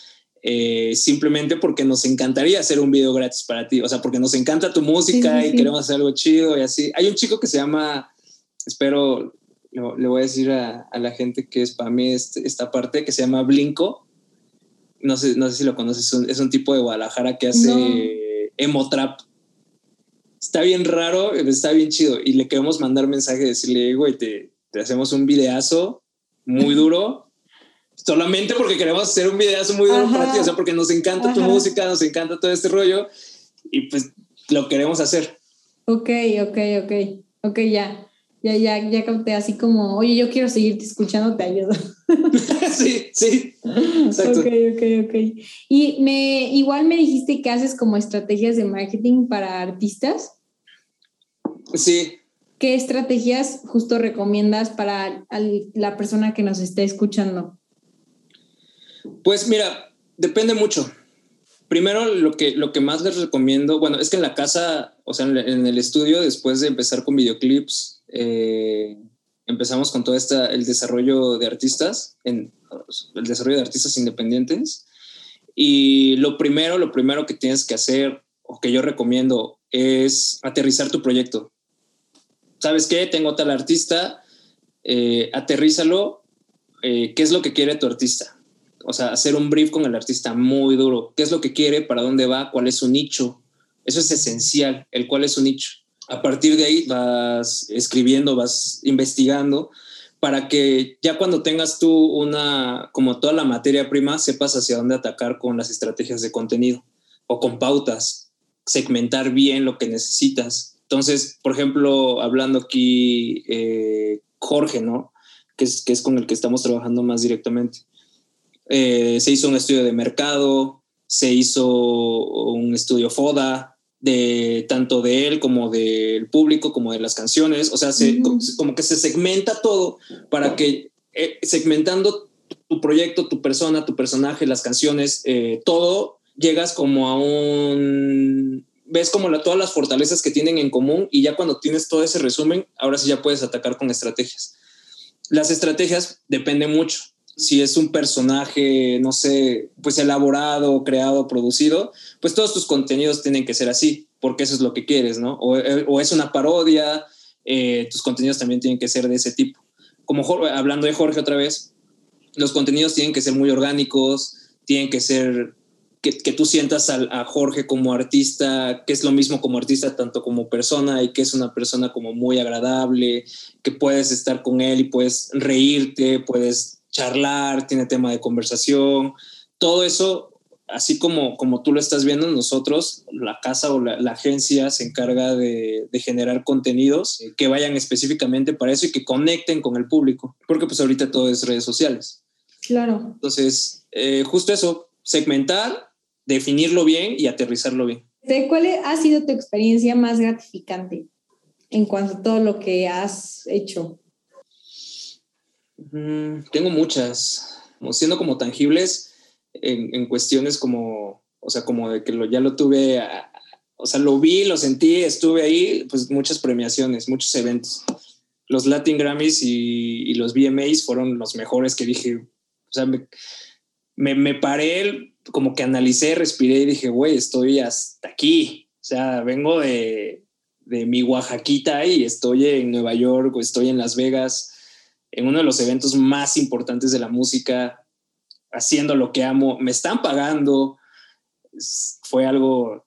Eh, simplemente porque nos encantaría hacer un video gratis para ti, o sea, porque nos encanta tu música y queremos hacer algo chido y así. Hay un chico que se llama, espero, le, voy a decir a, la gente que es para mí este, esta parte, que se llama Blinko. No sé, no sé si lo conoces, es un, tipo de Guadalajara que hace emo trap. Está bien raro, está bien chido. Y le queremos mandar mensaje, decirle, güey, te, te hacemos un videazo muy duro solamente porque queremos hacer un video muy duro para ti, o sea, porque nos encanta tu música, nos encanta todo este rollo y pues lo queremos hacer. Ok, ok, ok, ok, ya. Ya, ya, ya capté así como, oye, yo quiero seguirte escuchando, te ayudo. sí, sí. Exacto. Ok, ok, ok. Y me, igual me dijiste que haces como estrategias de marketing para artistas. Sí. ¿Qué estrategias justo recomiendas para la persona que nos esté escuchando? Pues mira, depende mucho. Primero, lo que, lo que más les recomiendo, bueno, es que en la casa, o sea, en el estudio, después de empezar con videoclips, eh, empezamos con todo este, el desarrollo de artistas, el desarrollo de artistas independientes. Y lo primero, lo primero que tienes que hacer, o que yo recomiendo, es aterrizar tu proyecto. ¿Sabes qué? Tengo tal artista, eh, aterrízalo. Eh, ¿Qué es lo que quiere tu artista? O sea, hacer un brief con el artista muy duro. ¿Qué es lo que quiere? ¿Para dónde va? ¿Cuál es su nicho? Eso es esencial, el cuál es su nicho. A partir de ahí vas escribiendo, vas investigando para que ya cuando tengas tú una, como toda la materia prima, sepas hacia dónde atacar con las estrategias de contenido o con pautas, segmentar bien lo que necesitas. Entonces, por ejemplo, hablando aquí, eh, Jorge, ¿no? Que es, que es con el que estamos trabajando más directamente eh, se hizo un estudio de mercado, se hizo un estudio FODA, de tanto de él como del público, como de las canciones, o sea, como que se segmenta todo para que eh, segmentando tu proyecto, tu persona, tu personaje, las canciones, eh, todo, llegas como a un... ves como todas las fortalezas que tienen en común y ya cuando tienes todo ese resumen, ahora sí ya puedes atacar con estrategias. Las estrategias dependen mucho si es un personaje, no sé, pues elaborado, creado, producido, pues todos tus contenidos tienen que ser así, porque eso es lo que quieres, ¿no? O, eh, es una parodia, eh, tus contenidos también tienen que ser de ese tipo. Como hablando de Jorge otra vez, los contenidos tienen que ser muy orgánicos, tienen que ser que, que tú sientas a, a, Jorge como artista, que es lo mismo como artista, tanto como persona, y que es una persona como muy agradable, que puedes estar con él y puedes reírte, puedes charlar, tiene tema de conversación. Todo eso así como, como tú lo estás viendo, nosotros, la casa o la, agencia se encarga de, generar contenidos que vayan específicamente para eso y que conecten con el público, porque pues ahorita todo es redes sociales. Claro. Entonces, eh, justo eso, segmentar, definirlo bien y aterrizarlo bien. ¿Cuál ha sido tu experiencia más gratificante en cuanto a todo lo que has hecho? Mm, tengo muchas, siendo como tangibles en, cuestiones como, o sea, como de que lo, ya lo tuve, o sea, lo vi, lo sentí, estuve ahí, pues muchas premiaciones, muchos eventos. Los Latin Grammys y, los VMAs fueron los mejores que dije, o sea, me, me, paré, como que analicé, respiré y dije, güey, estoy hasta aquí. O sea, vengo de, de mi Oaxaquita y estoy en Nueva York o estoy en Las Vegas, en uno de los eventos más importantes de la música haciendo lo que amo, me están pagando, fue algo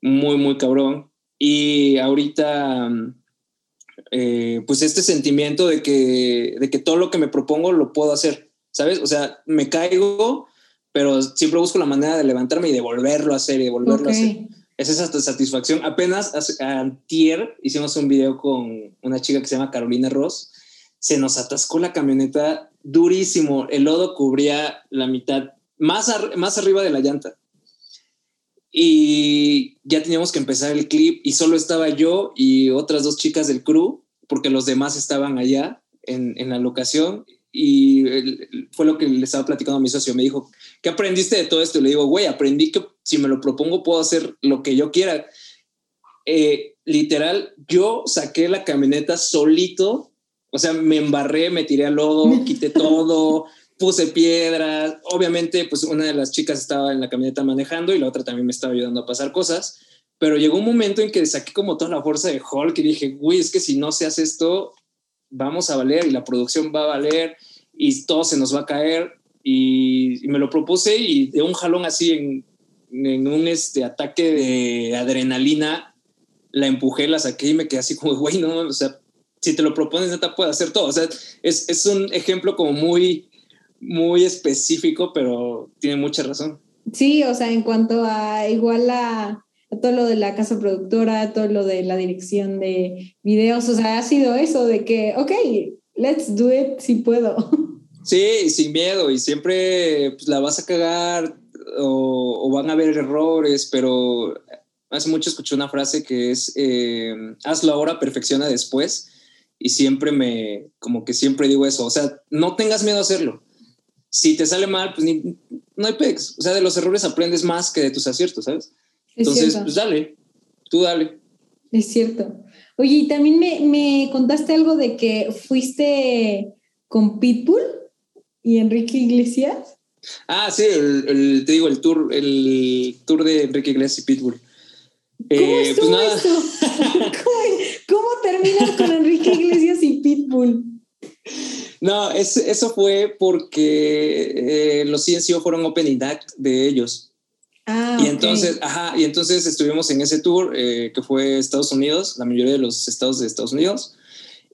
muy, muy cabrón. Y ahorita, eh, pues este sentimiento de que, de que todo lo que me propongo lo puedo hacer, ¿sabes? O sea, me caigo, pero siempre busco la manera de levantarme y de volverlo a hacer y de volverlo a hacer. Es esa satisfacción. Apenas antier hicimos un video con una chica que se llama Carolina Ross. Se nos atascó la camioneta durísimo. El lodo cubría la mitad, más, más arriba de la llanta. Y ya teníamos que empezar el clip y solo estaba yo y otras dos chicas del crew, porque los demás estaban allá en, en la locación. Y fue lo que le estaba platicando a mi socio. Me dijo, ¿qué aprendiste de todo esto? Y le digo, güey, aprendí que si me lo propongo puedo hacer lo que yo quiera. Eh, literal, yo saqué la camioneta solito o sea, me embarré, me tiré al lodo, quité todo, puse piedras. Obviamente, pues una de las chicas estaba en la camioneta manejando y la otra también me estaba ayudando a pasar cosas. Pero llegó un momento en que saqué como toda la fuerza de Hulk y dije, güey, es que si no se hace esto, vamos a valer y la producción va a valer y todo se nos va a caer. Y, me lo propuse y de un jalón así en, en un este, ataque de adrenalina, la empujé, la saqué y me quedé así como, güey, no, o sea, si te lo propones, neta puede hacer todo. O sea, es, es un ejemplo como muy, muy específico, pero tiene mucha razón. Sí, o sea, en cuanto a igual a, todo lo de la casa productora, todo lo de la dirección de videos, o sea, ha sido eso de que, ok, let's do it si puedo. Sí, sin miedo y siempre pues, la vas a cagar o, o, van a haber errores, pero hace mucho escuché una frase que es, eh, hazlo ahora, perfecciona después y siempre me, como que siempre digo eso, o sea, no tengas miedo a hacerlo. Si te sale mal, pues ni, no hay pex. O sea, de los errores aprendes más que de tus aciertos, ¿sabes? Entonces, pues dale, tú dale. Es cierto. Oye, y también me, me contaste algo de que fuiste con Pitbull y Enrique Iglesias. Ah, sí, el, te digo, el tour, el tour de Enrique Iglesias y Pitbull. ¿Cómo eh, pues nada. ¿Cómo, terminas con Enrique Iglesias y Pitbull? No, eso fue porque eh, los CNCO fueron opening act de ellos. Ah, y entonces, ajá, y entonces estuvimos en ese tour eh, que fue Estados Unidos, la mayoría de los estados de Estados Unidos.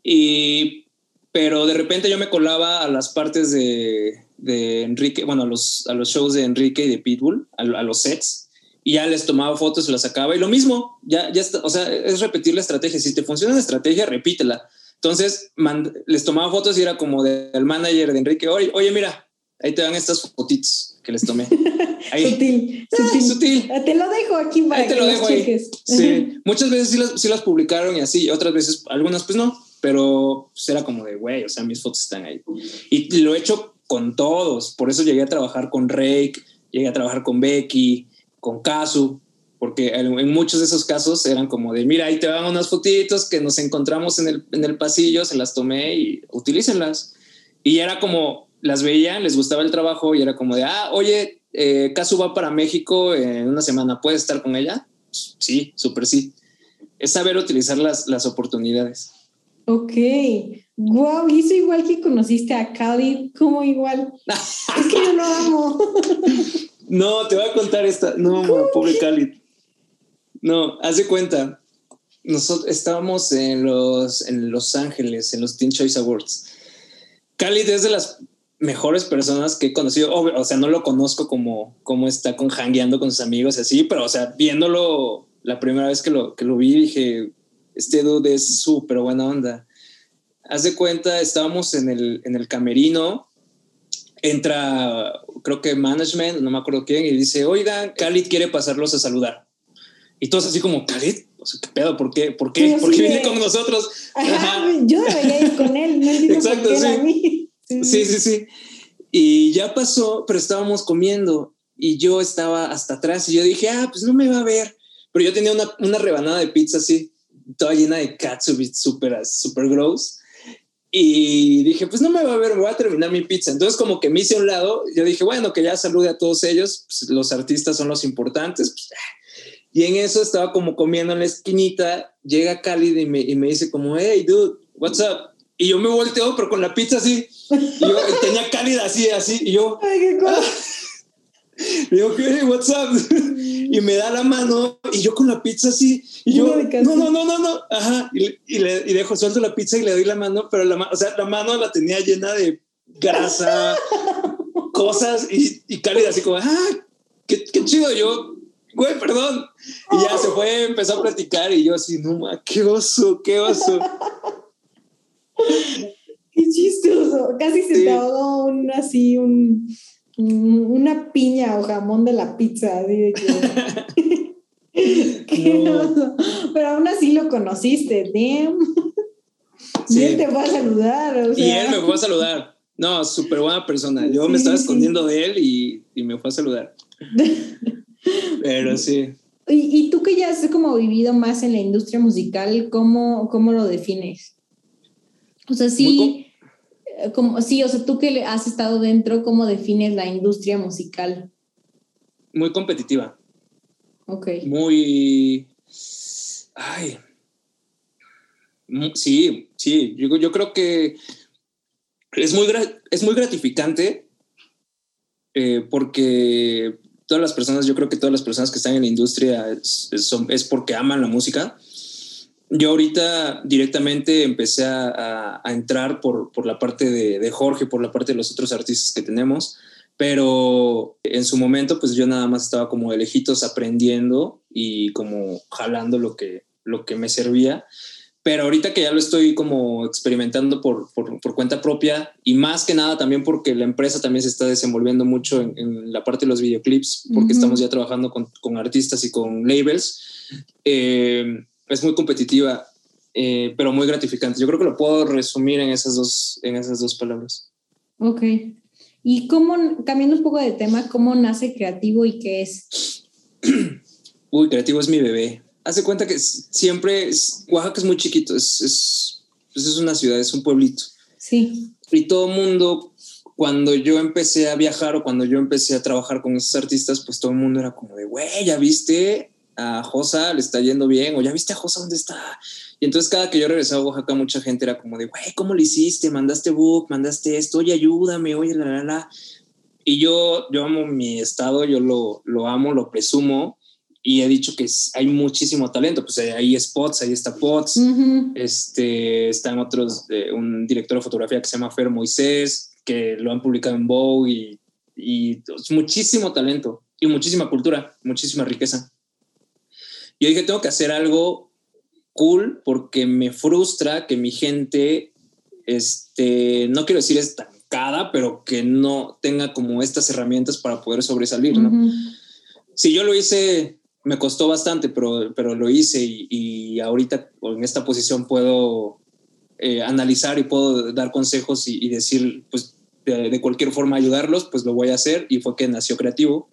Y, pero de repente yo me colaba a las partes de, de Enrique, bueno, a los, a los shows de Enrique y de Pitbull, a, a los sets y ya les tomaba fotos las sacaba y lo mismo, ya, ya está, o sea, es repetir la estrategia. Si te funciona la estrategia, repítela. Entonces les tomaba fotos y era como del manager de Enrique, oye, oye, mira, ahí te dan estas fotitos que les tomé. sutil, ah, sutil. Ah, te lo dejo aquí para que lo dejo Sí, muchas veces sí las, sí las, publicaron y así, otras veces, algunas pues no, pero pues era como de, güey, o sea, mis fotos están ahí. Y lo he hecho con todos, por eso llegué a trabajar con Rake, llegué a trabajar con Becky, con Casu, porque en muchos de esos casos eran como de, mira, ahí te van unas fotitos que nos encontramos en el, en el pasillo, se las tomé y utilícenlas. Y era como, las veían, les gustaba el trabajo y era como de, ah, oye, eh, Casu va para México en una semana, ¿puedes estar con ella? Sí, súper sí. Es saber utilizar las, las oportunidades. Ok, wow, hizo igual que conociste a Cali, como igual. es que yo lo amo. No, te voy a contar esta. No, pobre Khalid. No, haz de cuenta. Nosotros estábamos en los, en Los Ángeles, en los Teen Choice Awards. Khalid es de las mejores personas que he conocido. O, sea, no lo conozco como, como está con hangueando con sus amigos y así, pero, o sea, viéndolo la primera vez que lo, que lo vi, dije, este dude es súper buena onda. Haz de cuenta, estábamos en el, en el camerino entra, creo que management, no me acuerdo quién, y dice, oiga, Khalid quiere pasarlos a saludar. Y todos así como, Khalid, o sea, ¿qué pedo? ¿Por qué? ¿Por qué? ¿Por qué viene con nosotros? yo debería ir con él, no Exacto, por qué sí. A mí. Sí. sí, sí, Y ya pasó, pero estábamos comiendo y yo estaba hasta atrás y yo dije, ah, pues no me va a ver. Pero yo tenía una, una rebanada de pizza así, toda llena de katsubit, súper, súper gross. Y dije, pues no me va a ver, me voy a terminar mi pizza. Entonces como que me hice a un lado, yo dije, bueno, que ya salude a todos ellos, pues, los artistas son los importantes. Pues, y en eso estaba como comiendo en la esquinita, llega Khalid y me, y me dice como, hey, dude, what's up? Y yo me volteo, pero con la pizza así. Y yo tenía Khalid así, así. Y yo... Ay, qué cosa. Le digo, hey, what's up? Y me da la mano y yo con la pizza así. Y yo, no, no, no, no, no. Ajá. Y, y, le, y dejo, suelto la pizza y le doy la mano, pero la, o sea, la mano la tenía llena de grasa, cosas y, y cálida, así como, ah, qué, qué chido. Yo, güey, perdón. Y ya se fue, empezó a platicar y yo así, no, ma, qué oso, qué oso. qué chistoso. Casi se te ahogó un así, un una piña o jamón de la pizza. Pero aún así lo conociste, damn. Y él te fue a saludar. Y él me fue a saludar. No, súper buena persona. Yo me estaba escondiendo de él y, y, me fue a saludar. Pero sí. ¿Y, ¿Y, tú que ya has como vivido más en la industria musical, ¿cómo, cómo lo defines? O sea, sí como, sí, o sea, tú que has estado dentro, ¿cómo defines la industria musical? Muy competitiva. Ok. Muy... Ay. Sí, sí, yo, yo creo que es muy, es muy gratificante eh, porque todas las personas, yo creo que todas las personas que están en la industria es, es porque aman la música yo ahorita directamente empecé a, entrar por, por, la parte de, de, Jorge, por la parte de los otros artistas que tenemos, pero en su momento pues yo nada más estaba como de lejitos aprendiendo y como jalando lo que, lo que me servía. Pero ahorita que ya lo estoy como experimentando por, por, por cuenta propia y más que nada también porque la empresa también se está desenvolviendo mucho en, la parte de los videoclips, porque estamos ya trabajando con, con, artistas y con labels. Eh, es muy competitiva, eh, pero muy gratificante. Yo creo que lo puedo resumir en esas dos, en esas dos palabras. Ok. ¿Y cómo, cambiando un poco de tema, cómo nace creativo y qué es? Uy, creativo es mi bebé. Hace cuenta que siempre, Oaxaca es muy chiquito, es, es, pues es una ciudad, es un pueblito. Sí. Y todo el mundo, cuando yo empecé a viajar o cuando yo empecé a trabajar con esos artistas, pues todo el mundo era como de, güey, ya viste a Josa le está yendo bien, o ya viste a Josa dónde está. Y entonces cada que yo regresaba a Oaxaca, mucha gente era como de, güey, ¿cómo lo hiciste? Mandaste book, mandaste esto, oye, ayúdame, oye, la, la, la. Y yo, yo amo mi estado, yo lo, lo amo, lo presumo y he dicho que hay muchísimo talento, pues hay spots, ahí está Pots, este, están otros, un director de fotografía que se llama Fer Moisés, que lo han publicado en Vogue y, y muchísimo talento y muchísima cultura, muchísima riqueza. Yo dije, tengo que hacer algo cool porque me frustra que mi gente, este, no quiero decir estancada, pero que no tenga como estas herramientas para poder sobresalir, ¿no? Si yo lo hice, me costó bastante, pero, pero lo hice y, ahorita en esta posición puedo eh, analizar y puedo dar consejos y, decir, pues de, de, cualquier forma ayudarlos, pues lo voy a hacer y fue que nació creativo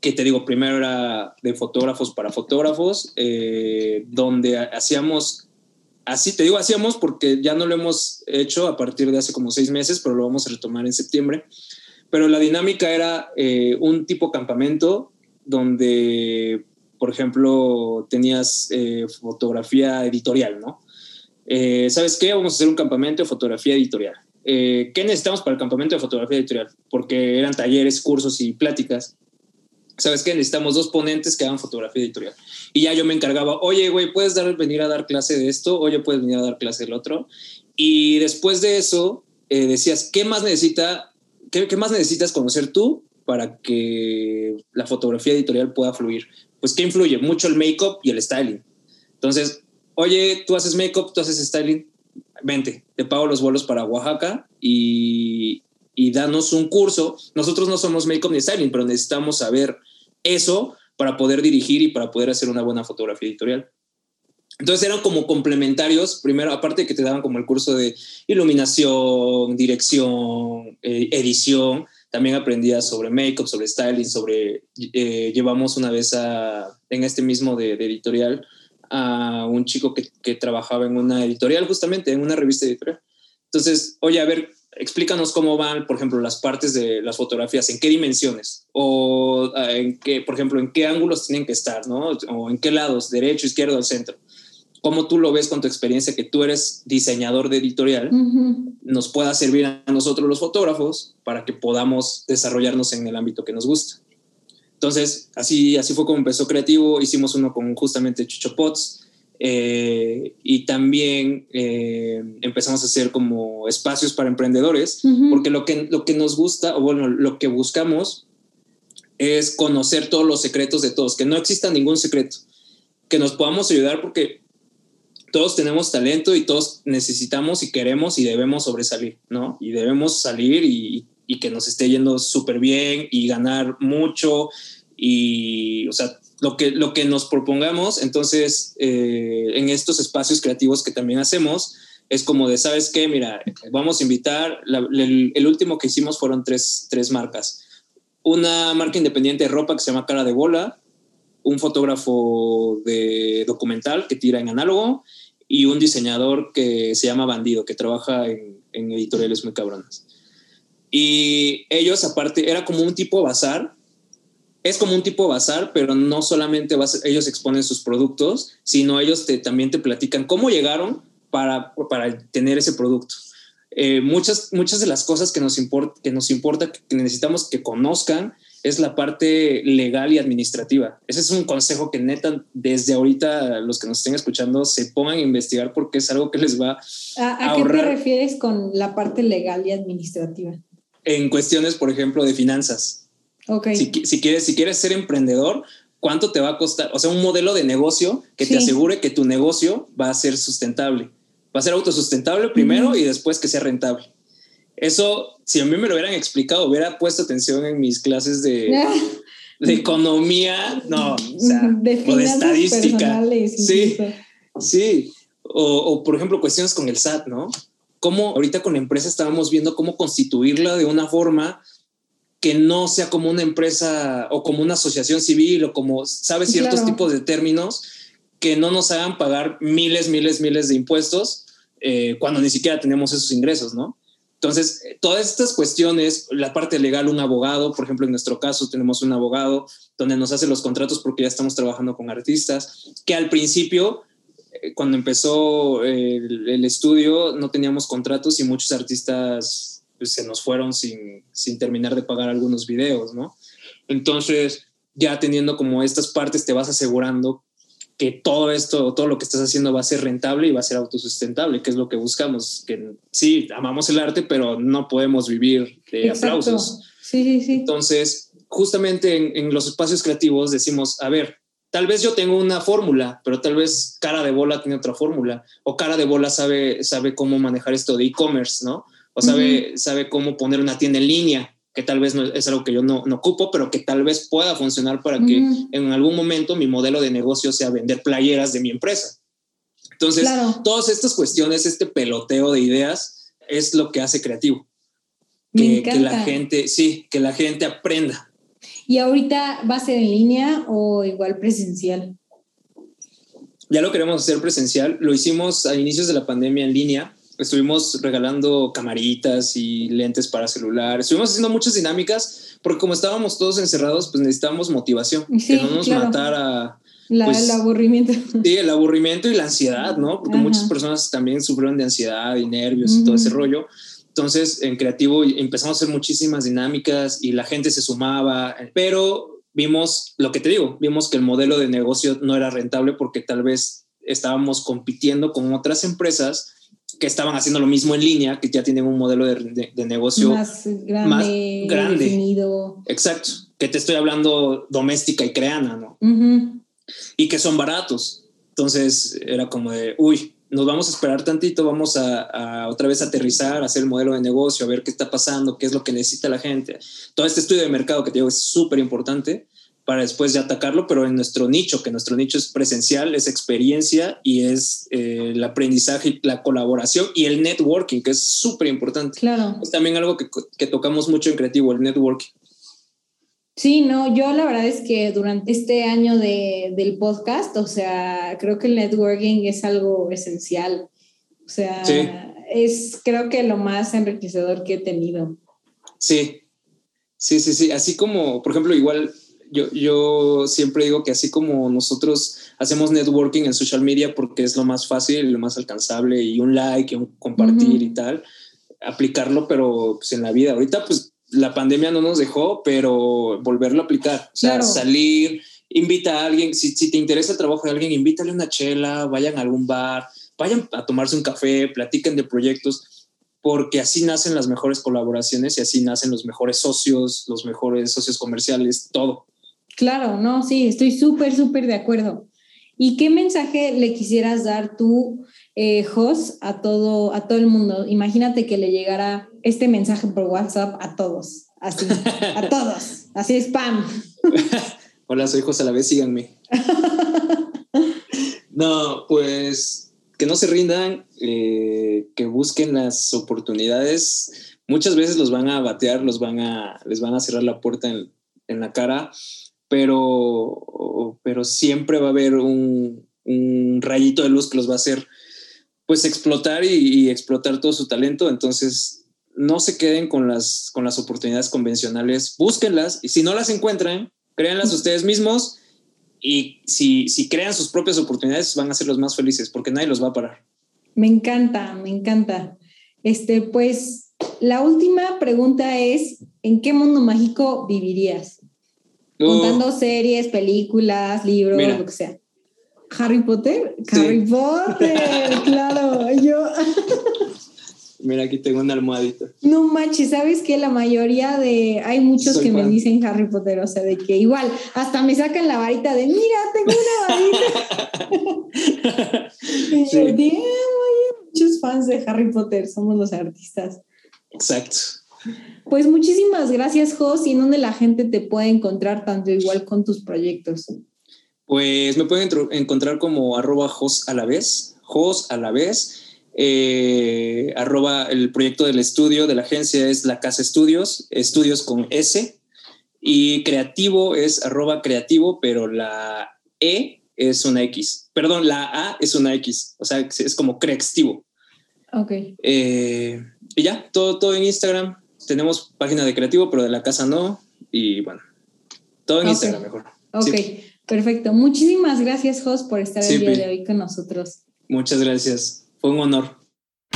que te digo, primero era de fotógrafos para fotógrafos, eh, donde hacíamos, así te digo, hacíamos porque ya no lo hemos hecho a partir de hace como seis meses, pero lo vamos a retomar en septiembre. Pero la dinámica era eh, un tipo campamento donde, por ejemplo, tenías eh, fotografía editorial, ¿no? ¿Sabes qué? Vamos a hacer un campamento de fotografía editorial. ¿Qué necesitamos para el campamento de fotografía editorial? Porque eran talleres, cursos y pláticas ¿sabes qué? Necesitamos dos ponentes que hagan fotografía editorial. Y ya yo me encargaba, oye, güey, ¿puedes dar, venir a dar clase de esto? Oye, ¿puedes venir a dar clase del otro? Y después de eso, eh, decías, ¿qué más, necesita, qué, qué, más necesitas conocer tú para que la fotografía editorial pueda fluir? Pues, ¿qué influye? Mucho el make-up y el styling. Entonces, oye, tú haces make-up, tú haces styling, vente, te pago los vuelos para Oaxaca y, y danos un curso. Nosotros no somos make-up ni styling, pero necesitamos saber eso para poder dirigir y para poder hacer una buena fotografía editorial. Entonces eran como complementarios, primero, aparte que te daban como el curso de iluminación, dirección, eh, edición, también aprendía sobre make-up, sobre styling, sobre, eh, llevamos una vez a, en este mismo de editorial a un chico que, que, trabajaba en una editorial, justamente en una revista editorial. Entonces, oye, a ver, explícanos cómo van, por ejemplo, las partes de las fotografías, en qué dimensiones, o ah, en qué, por ejemplo, en qué ángulos tienen que estar, ¿no? O en qué lados, derecho, izquierdo, al centro. ¿Cómo tú lo ves con tu experiencia que tú eres diseñador de editorial? Uh -huh. Nos pueda servir a nosotros los fotógrafos para que podamos desarrollarnos en el ámbito que nos gusta. Entonces, así, así fue como empezó Creativo. Hicimos uno con justamente Chucho Potts. Eh, y también eh, empezamos a hacer como espacios para emprendedores, uh -huh. porque lo que, lo que nos gusta, o bueno, lo que buscamos es conocer todos los secretos de todos, que no exista ningún secreto, que nos podamos ayudar porque todos tenemos talento y todos necesitamos y queremos y debemos sobresalir, ¿no? Y debemos salir y, y que nos esté yendo súper bien y ganar mucho y, o sea, lo que, lo que nos propongamos, entonces, eh, en estos espacios creativos que también hacemos, es como de, ¿sabes qué? Mira, vamos a invitar, el, último que hicimos fueron tres, tres marcas. Una marca independiente de ropa que se llama Cara de Bola, un fotógrafo de documental que tira en análogo y un diseñador que se llama Bandido, que trabaja en, en editoriales muy cabronas. Y ellos, aparte, era como un tipo bazar, es como un tipo bazar, pero no solamente vas, ellos exponen sus productos, sino ellos te, también te platican cómo llegaron para, para tener ese producto. Eh, muchas, muchas de las cosas que nos, import, que nos importa, que necesitamos que conozcan, es la parte legal y administrativa. Ese es un consejo que neta, desde ahorita los que nos estén escuchando se pongan a investigar porque es algo que les va a, ¿A, a ahorrar. qué te refieres con la parte legal y administrativa? En cuestiones, por ejemplo, de finanzas. Okay. Si, si, quieres, si quieres ser emprendedor, ¿cuánto te va a costar? O sea, un modelo de negocio que sí. te asegure que tu negocio va a ser sustentable. Va a ser autosustentable primero uh -huh. y después que sea rentable. Eso, si a mí me lo hubieran explicado, hubiera puesto atención en mis clases de, de economía, no, o, sea, de, o de estadística. Sí, sí. O, o, por ejemplo, cuestiones con el SAT, ¿no? Cómo ahorita con la empresa estábamos viendo cómo constituirla de una forma que no sea como una empresa o como una asociación civil o como, ¿sabes? Ciertos claro. tipos de términos que no nos hagan pagar miles, miles, miles de impuestos eh, cuando ni siquiera tenemos esos ingresos, ¿no? Entonces, todas estas cuestiones, la parte legal, un abogado, por ejemplo, en nuestro caso tenemos un abogado donde nos hace los contratos porque ya estamos trabajando con artistas, que al principio, eh, cuando empezó el, el estudio, no teníamos contratos y muchos artistas se nos fueron sin, sin terminar de pagar algunos videos, ¿no? Entonces, ya teniendo como estas partes, te vas asegurando que todo esto, todo lo que estás haciendo va a ser rentable y va a ser autosustentable, que es lo que buscamos. Que sí, amamos el arte, pero no podemos vivir de Exacto. aplausos. Sí, sí, sí. Entonces, justamente en, en, los espacios creativos decimos, a ver, tal vez yo tengo una fórmula, pero tal vez cara de bola tiene otra fórmula, o cara de bola sabe, sabe cómo manejar esto de e-commerce, ¿no? O sabe, uh -huh. sabe cómo poner una tienda en línea, que tal vez no, es algo que yo no, no, ocupo, pero que tal vez pueda funcionar para uh -huh. que en algún momento mi modelo de negocio sea vender playeras de mi empresa. Entonces, claro. todas estas cuestiones, este peloteo de ideas, es lo que hace creativo. Que, que, la gente, sí, que la gente aprenda. ¿Y ahorita va a ser en línea o igual presencial? Ya lo queremos hacer presencial. Lo hicimos a inicios de la pandemia en línea estuvimos regalando camaritas y lentes para celular. Estuvimos haciendo muchas dinámicas porque como estábamos todos encerrados, pues necesitábamos motivación, sí, que no nos claro. matara. La, pues, el aburrimiento. Sí, el aburrimiento y la ansiedad, ¿no? Porque Ajá. muchas personas también sufrieron de ansiedad y nervios uh -huh. y todo ese rollo. Entonces, en creativo empezamos a hacer muchísimas dinámicas y la gente se sumaba, pero vimos lo que te digo, vimos que el modelo de negocio no era rentable porque tal vez estábamos compitiendo con otras empresas que estaban haciendo lo mismo en línea, que ya tienen un modelo de, negocio más grande, Definido. Exacto, que te estoy hablando doméstica y creana, ¿no? Y que son baratos. Entonces era como de, uy, nos vamos a esperar tantito, vamos a, otra vez aterrizar, hacer el modelo de negocio, a ver qué está pasando, qué es lo que necesita la gente. Todo este estudio de mercado que te digo es súper importante para después ya atacarlo, pero en nuestro nicho, que nuestro nicho es presencial, es experiencia y es eh, el aprendizaje, la colaboración y el networking, que es súper importante. Claro. Es también algo que, que tocamos mucho en creativo, el networking. Sí, no, yo la verdad es que durante este año de, del podcast, o sea, creo que el networking es algo esencial. O sea, es creo que lo más enriquecedor que he tenido. Sí, sí, sí, sí. Así como, por ejemplo, igual yo, yo siempre digo que así como nosotros hacemos networking en social media porque es lo más fácil, lo más alcanzable y un like y un compartir y tal, aplicarlo, pero pues en la vida. Ahorita pues la pandemia no nos dejó, pero volverlo a aplicar, o sea, salir, invita a alguien, si, si, te interesa el trabajo de alguien, invítale una chela, vayan a algún bar, vayan a tomarse un café, platiquen de proyectos, porque así nacen las mejores colaboraciones y así nacen los mejores socios, los mejores socios comerciales, todo. Claro, no, sí, estoy súper, súper de acuerdo. ¿Y qué mensaje le quisieras dar tú, eh, Jos, a todo, a todo el mundo? Imagínate que le llegara este mensaje por WhatsApp a todos, así, a todos, así spam. Hola, soy Jos a la vez, síganme. no, pues que no se rindan, eh, que busquen las oportunidades. Muchas veces los van a batear, los van a, les van a cerrar la puerta en, en la cara pero, pero siempre va a haber un, rayito de luz que los va a hacer pues explotar y, explotar todo su talento. Entonces, no se queden con las, con las oportunidades convencionales, búsquenlas y si no las encuentran, créanlas ustedes mismos y si, si crean sus propias oportunidades van a ser los más felices porque nadie los va a parar. Me encanta, me encanta. Este, pues la última pregunta es, ¿en qué mundo mágico vivirías? Contando series, películas, libros, lo que sea. Harry Potter, Harry Potter, claro, yo. Mira, aquí tengo una almohadita. No manches, ¿sabes qué? La mayoría de. Hay muchos que me dicen Harry Potter, o sea, de que igual, hasta me sacan la varita de, mira, tengo una varita. sí. muchos fans de Harry Potter, somos los artistas. Exacto. Pues muchísimas gracias, Jos. ¿Y en dónde la gente te puede encontrar tanto igual con tus proyectos? Pues me pueden encontrar como arroba Jos a la vez, Jos a la vez. Eh, arroba el proyecto del estudio de la agencia es La Casa Estudios, estudios con S. Y creativo es arroba creativo, pero la E es una X. Perdón, la A es una X. O sea, es como creativo. Ok. Eh, y ya, todo, todo en Instagram tenemos página de creativo, pero de la casa no. Y bueno, todo en Instagram mejor. Ok, perfecto. Muchísimas gracias, Jos, por estar el día de hoy con nosotros. Muchas gracias. Fue un honor.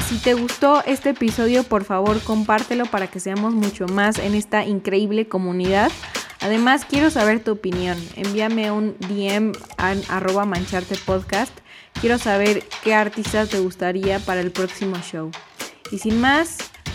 Si te gustó este episodio, por favor, compártelo para que seamos mucho más en esta increíble comunidad. Además, quiero saber tu opinión. Envíame un DM a arroba mancharte podcast. Quiero saber qué artista te gustaría para el próximo show. Y sin más,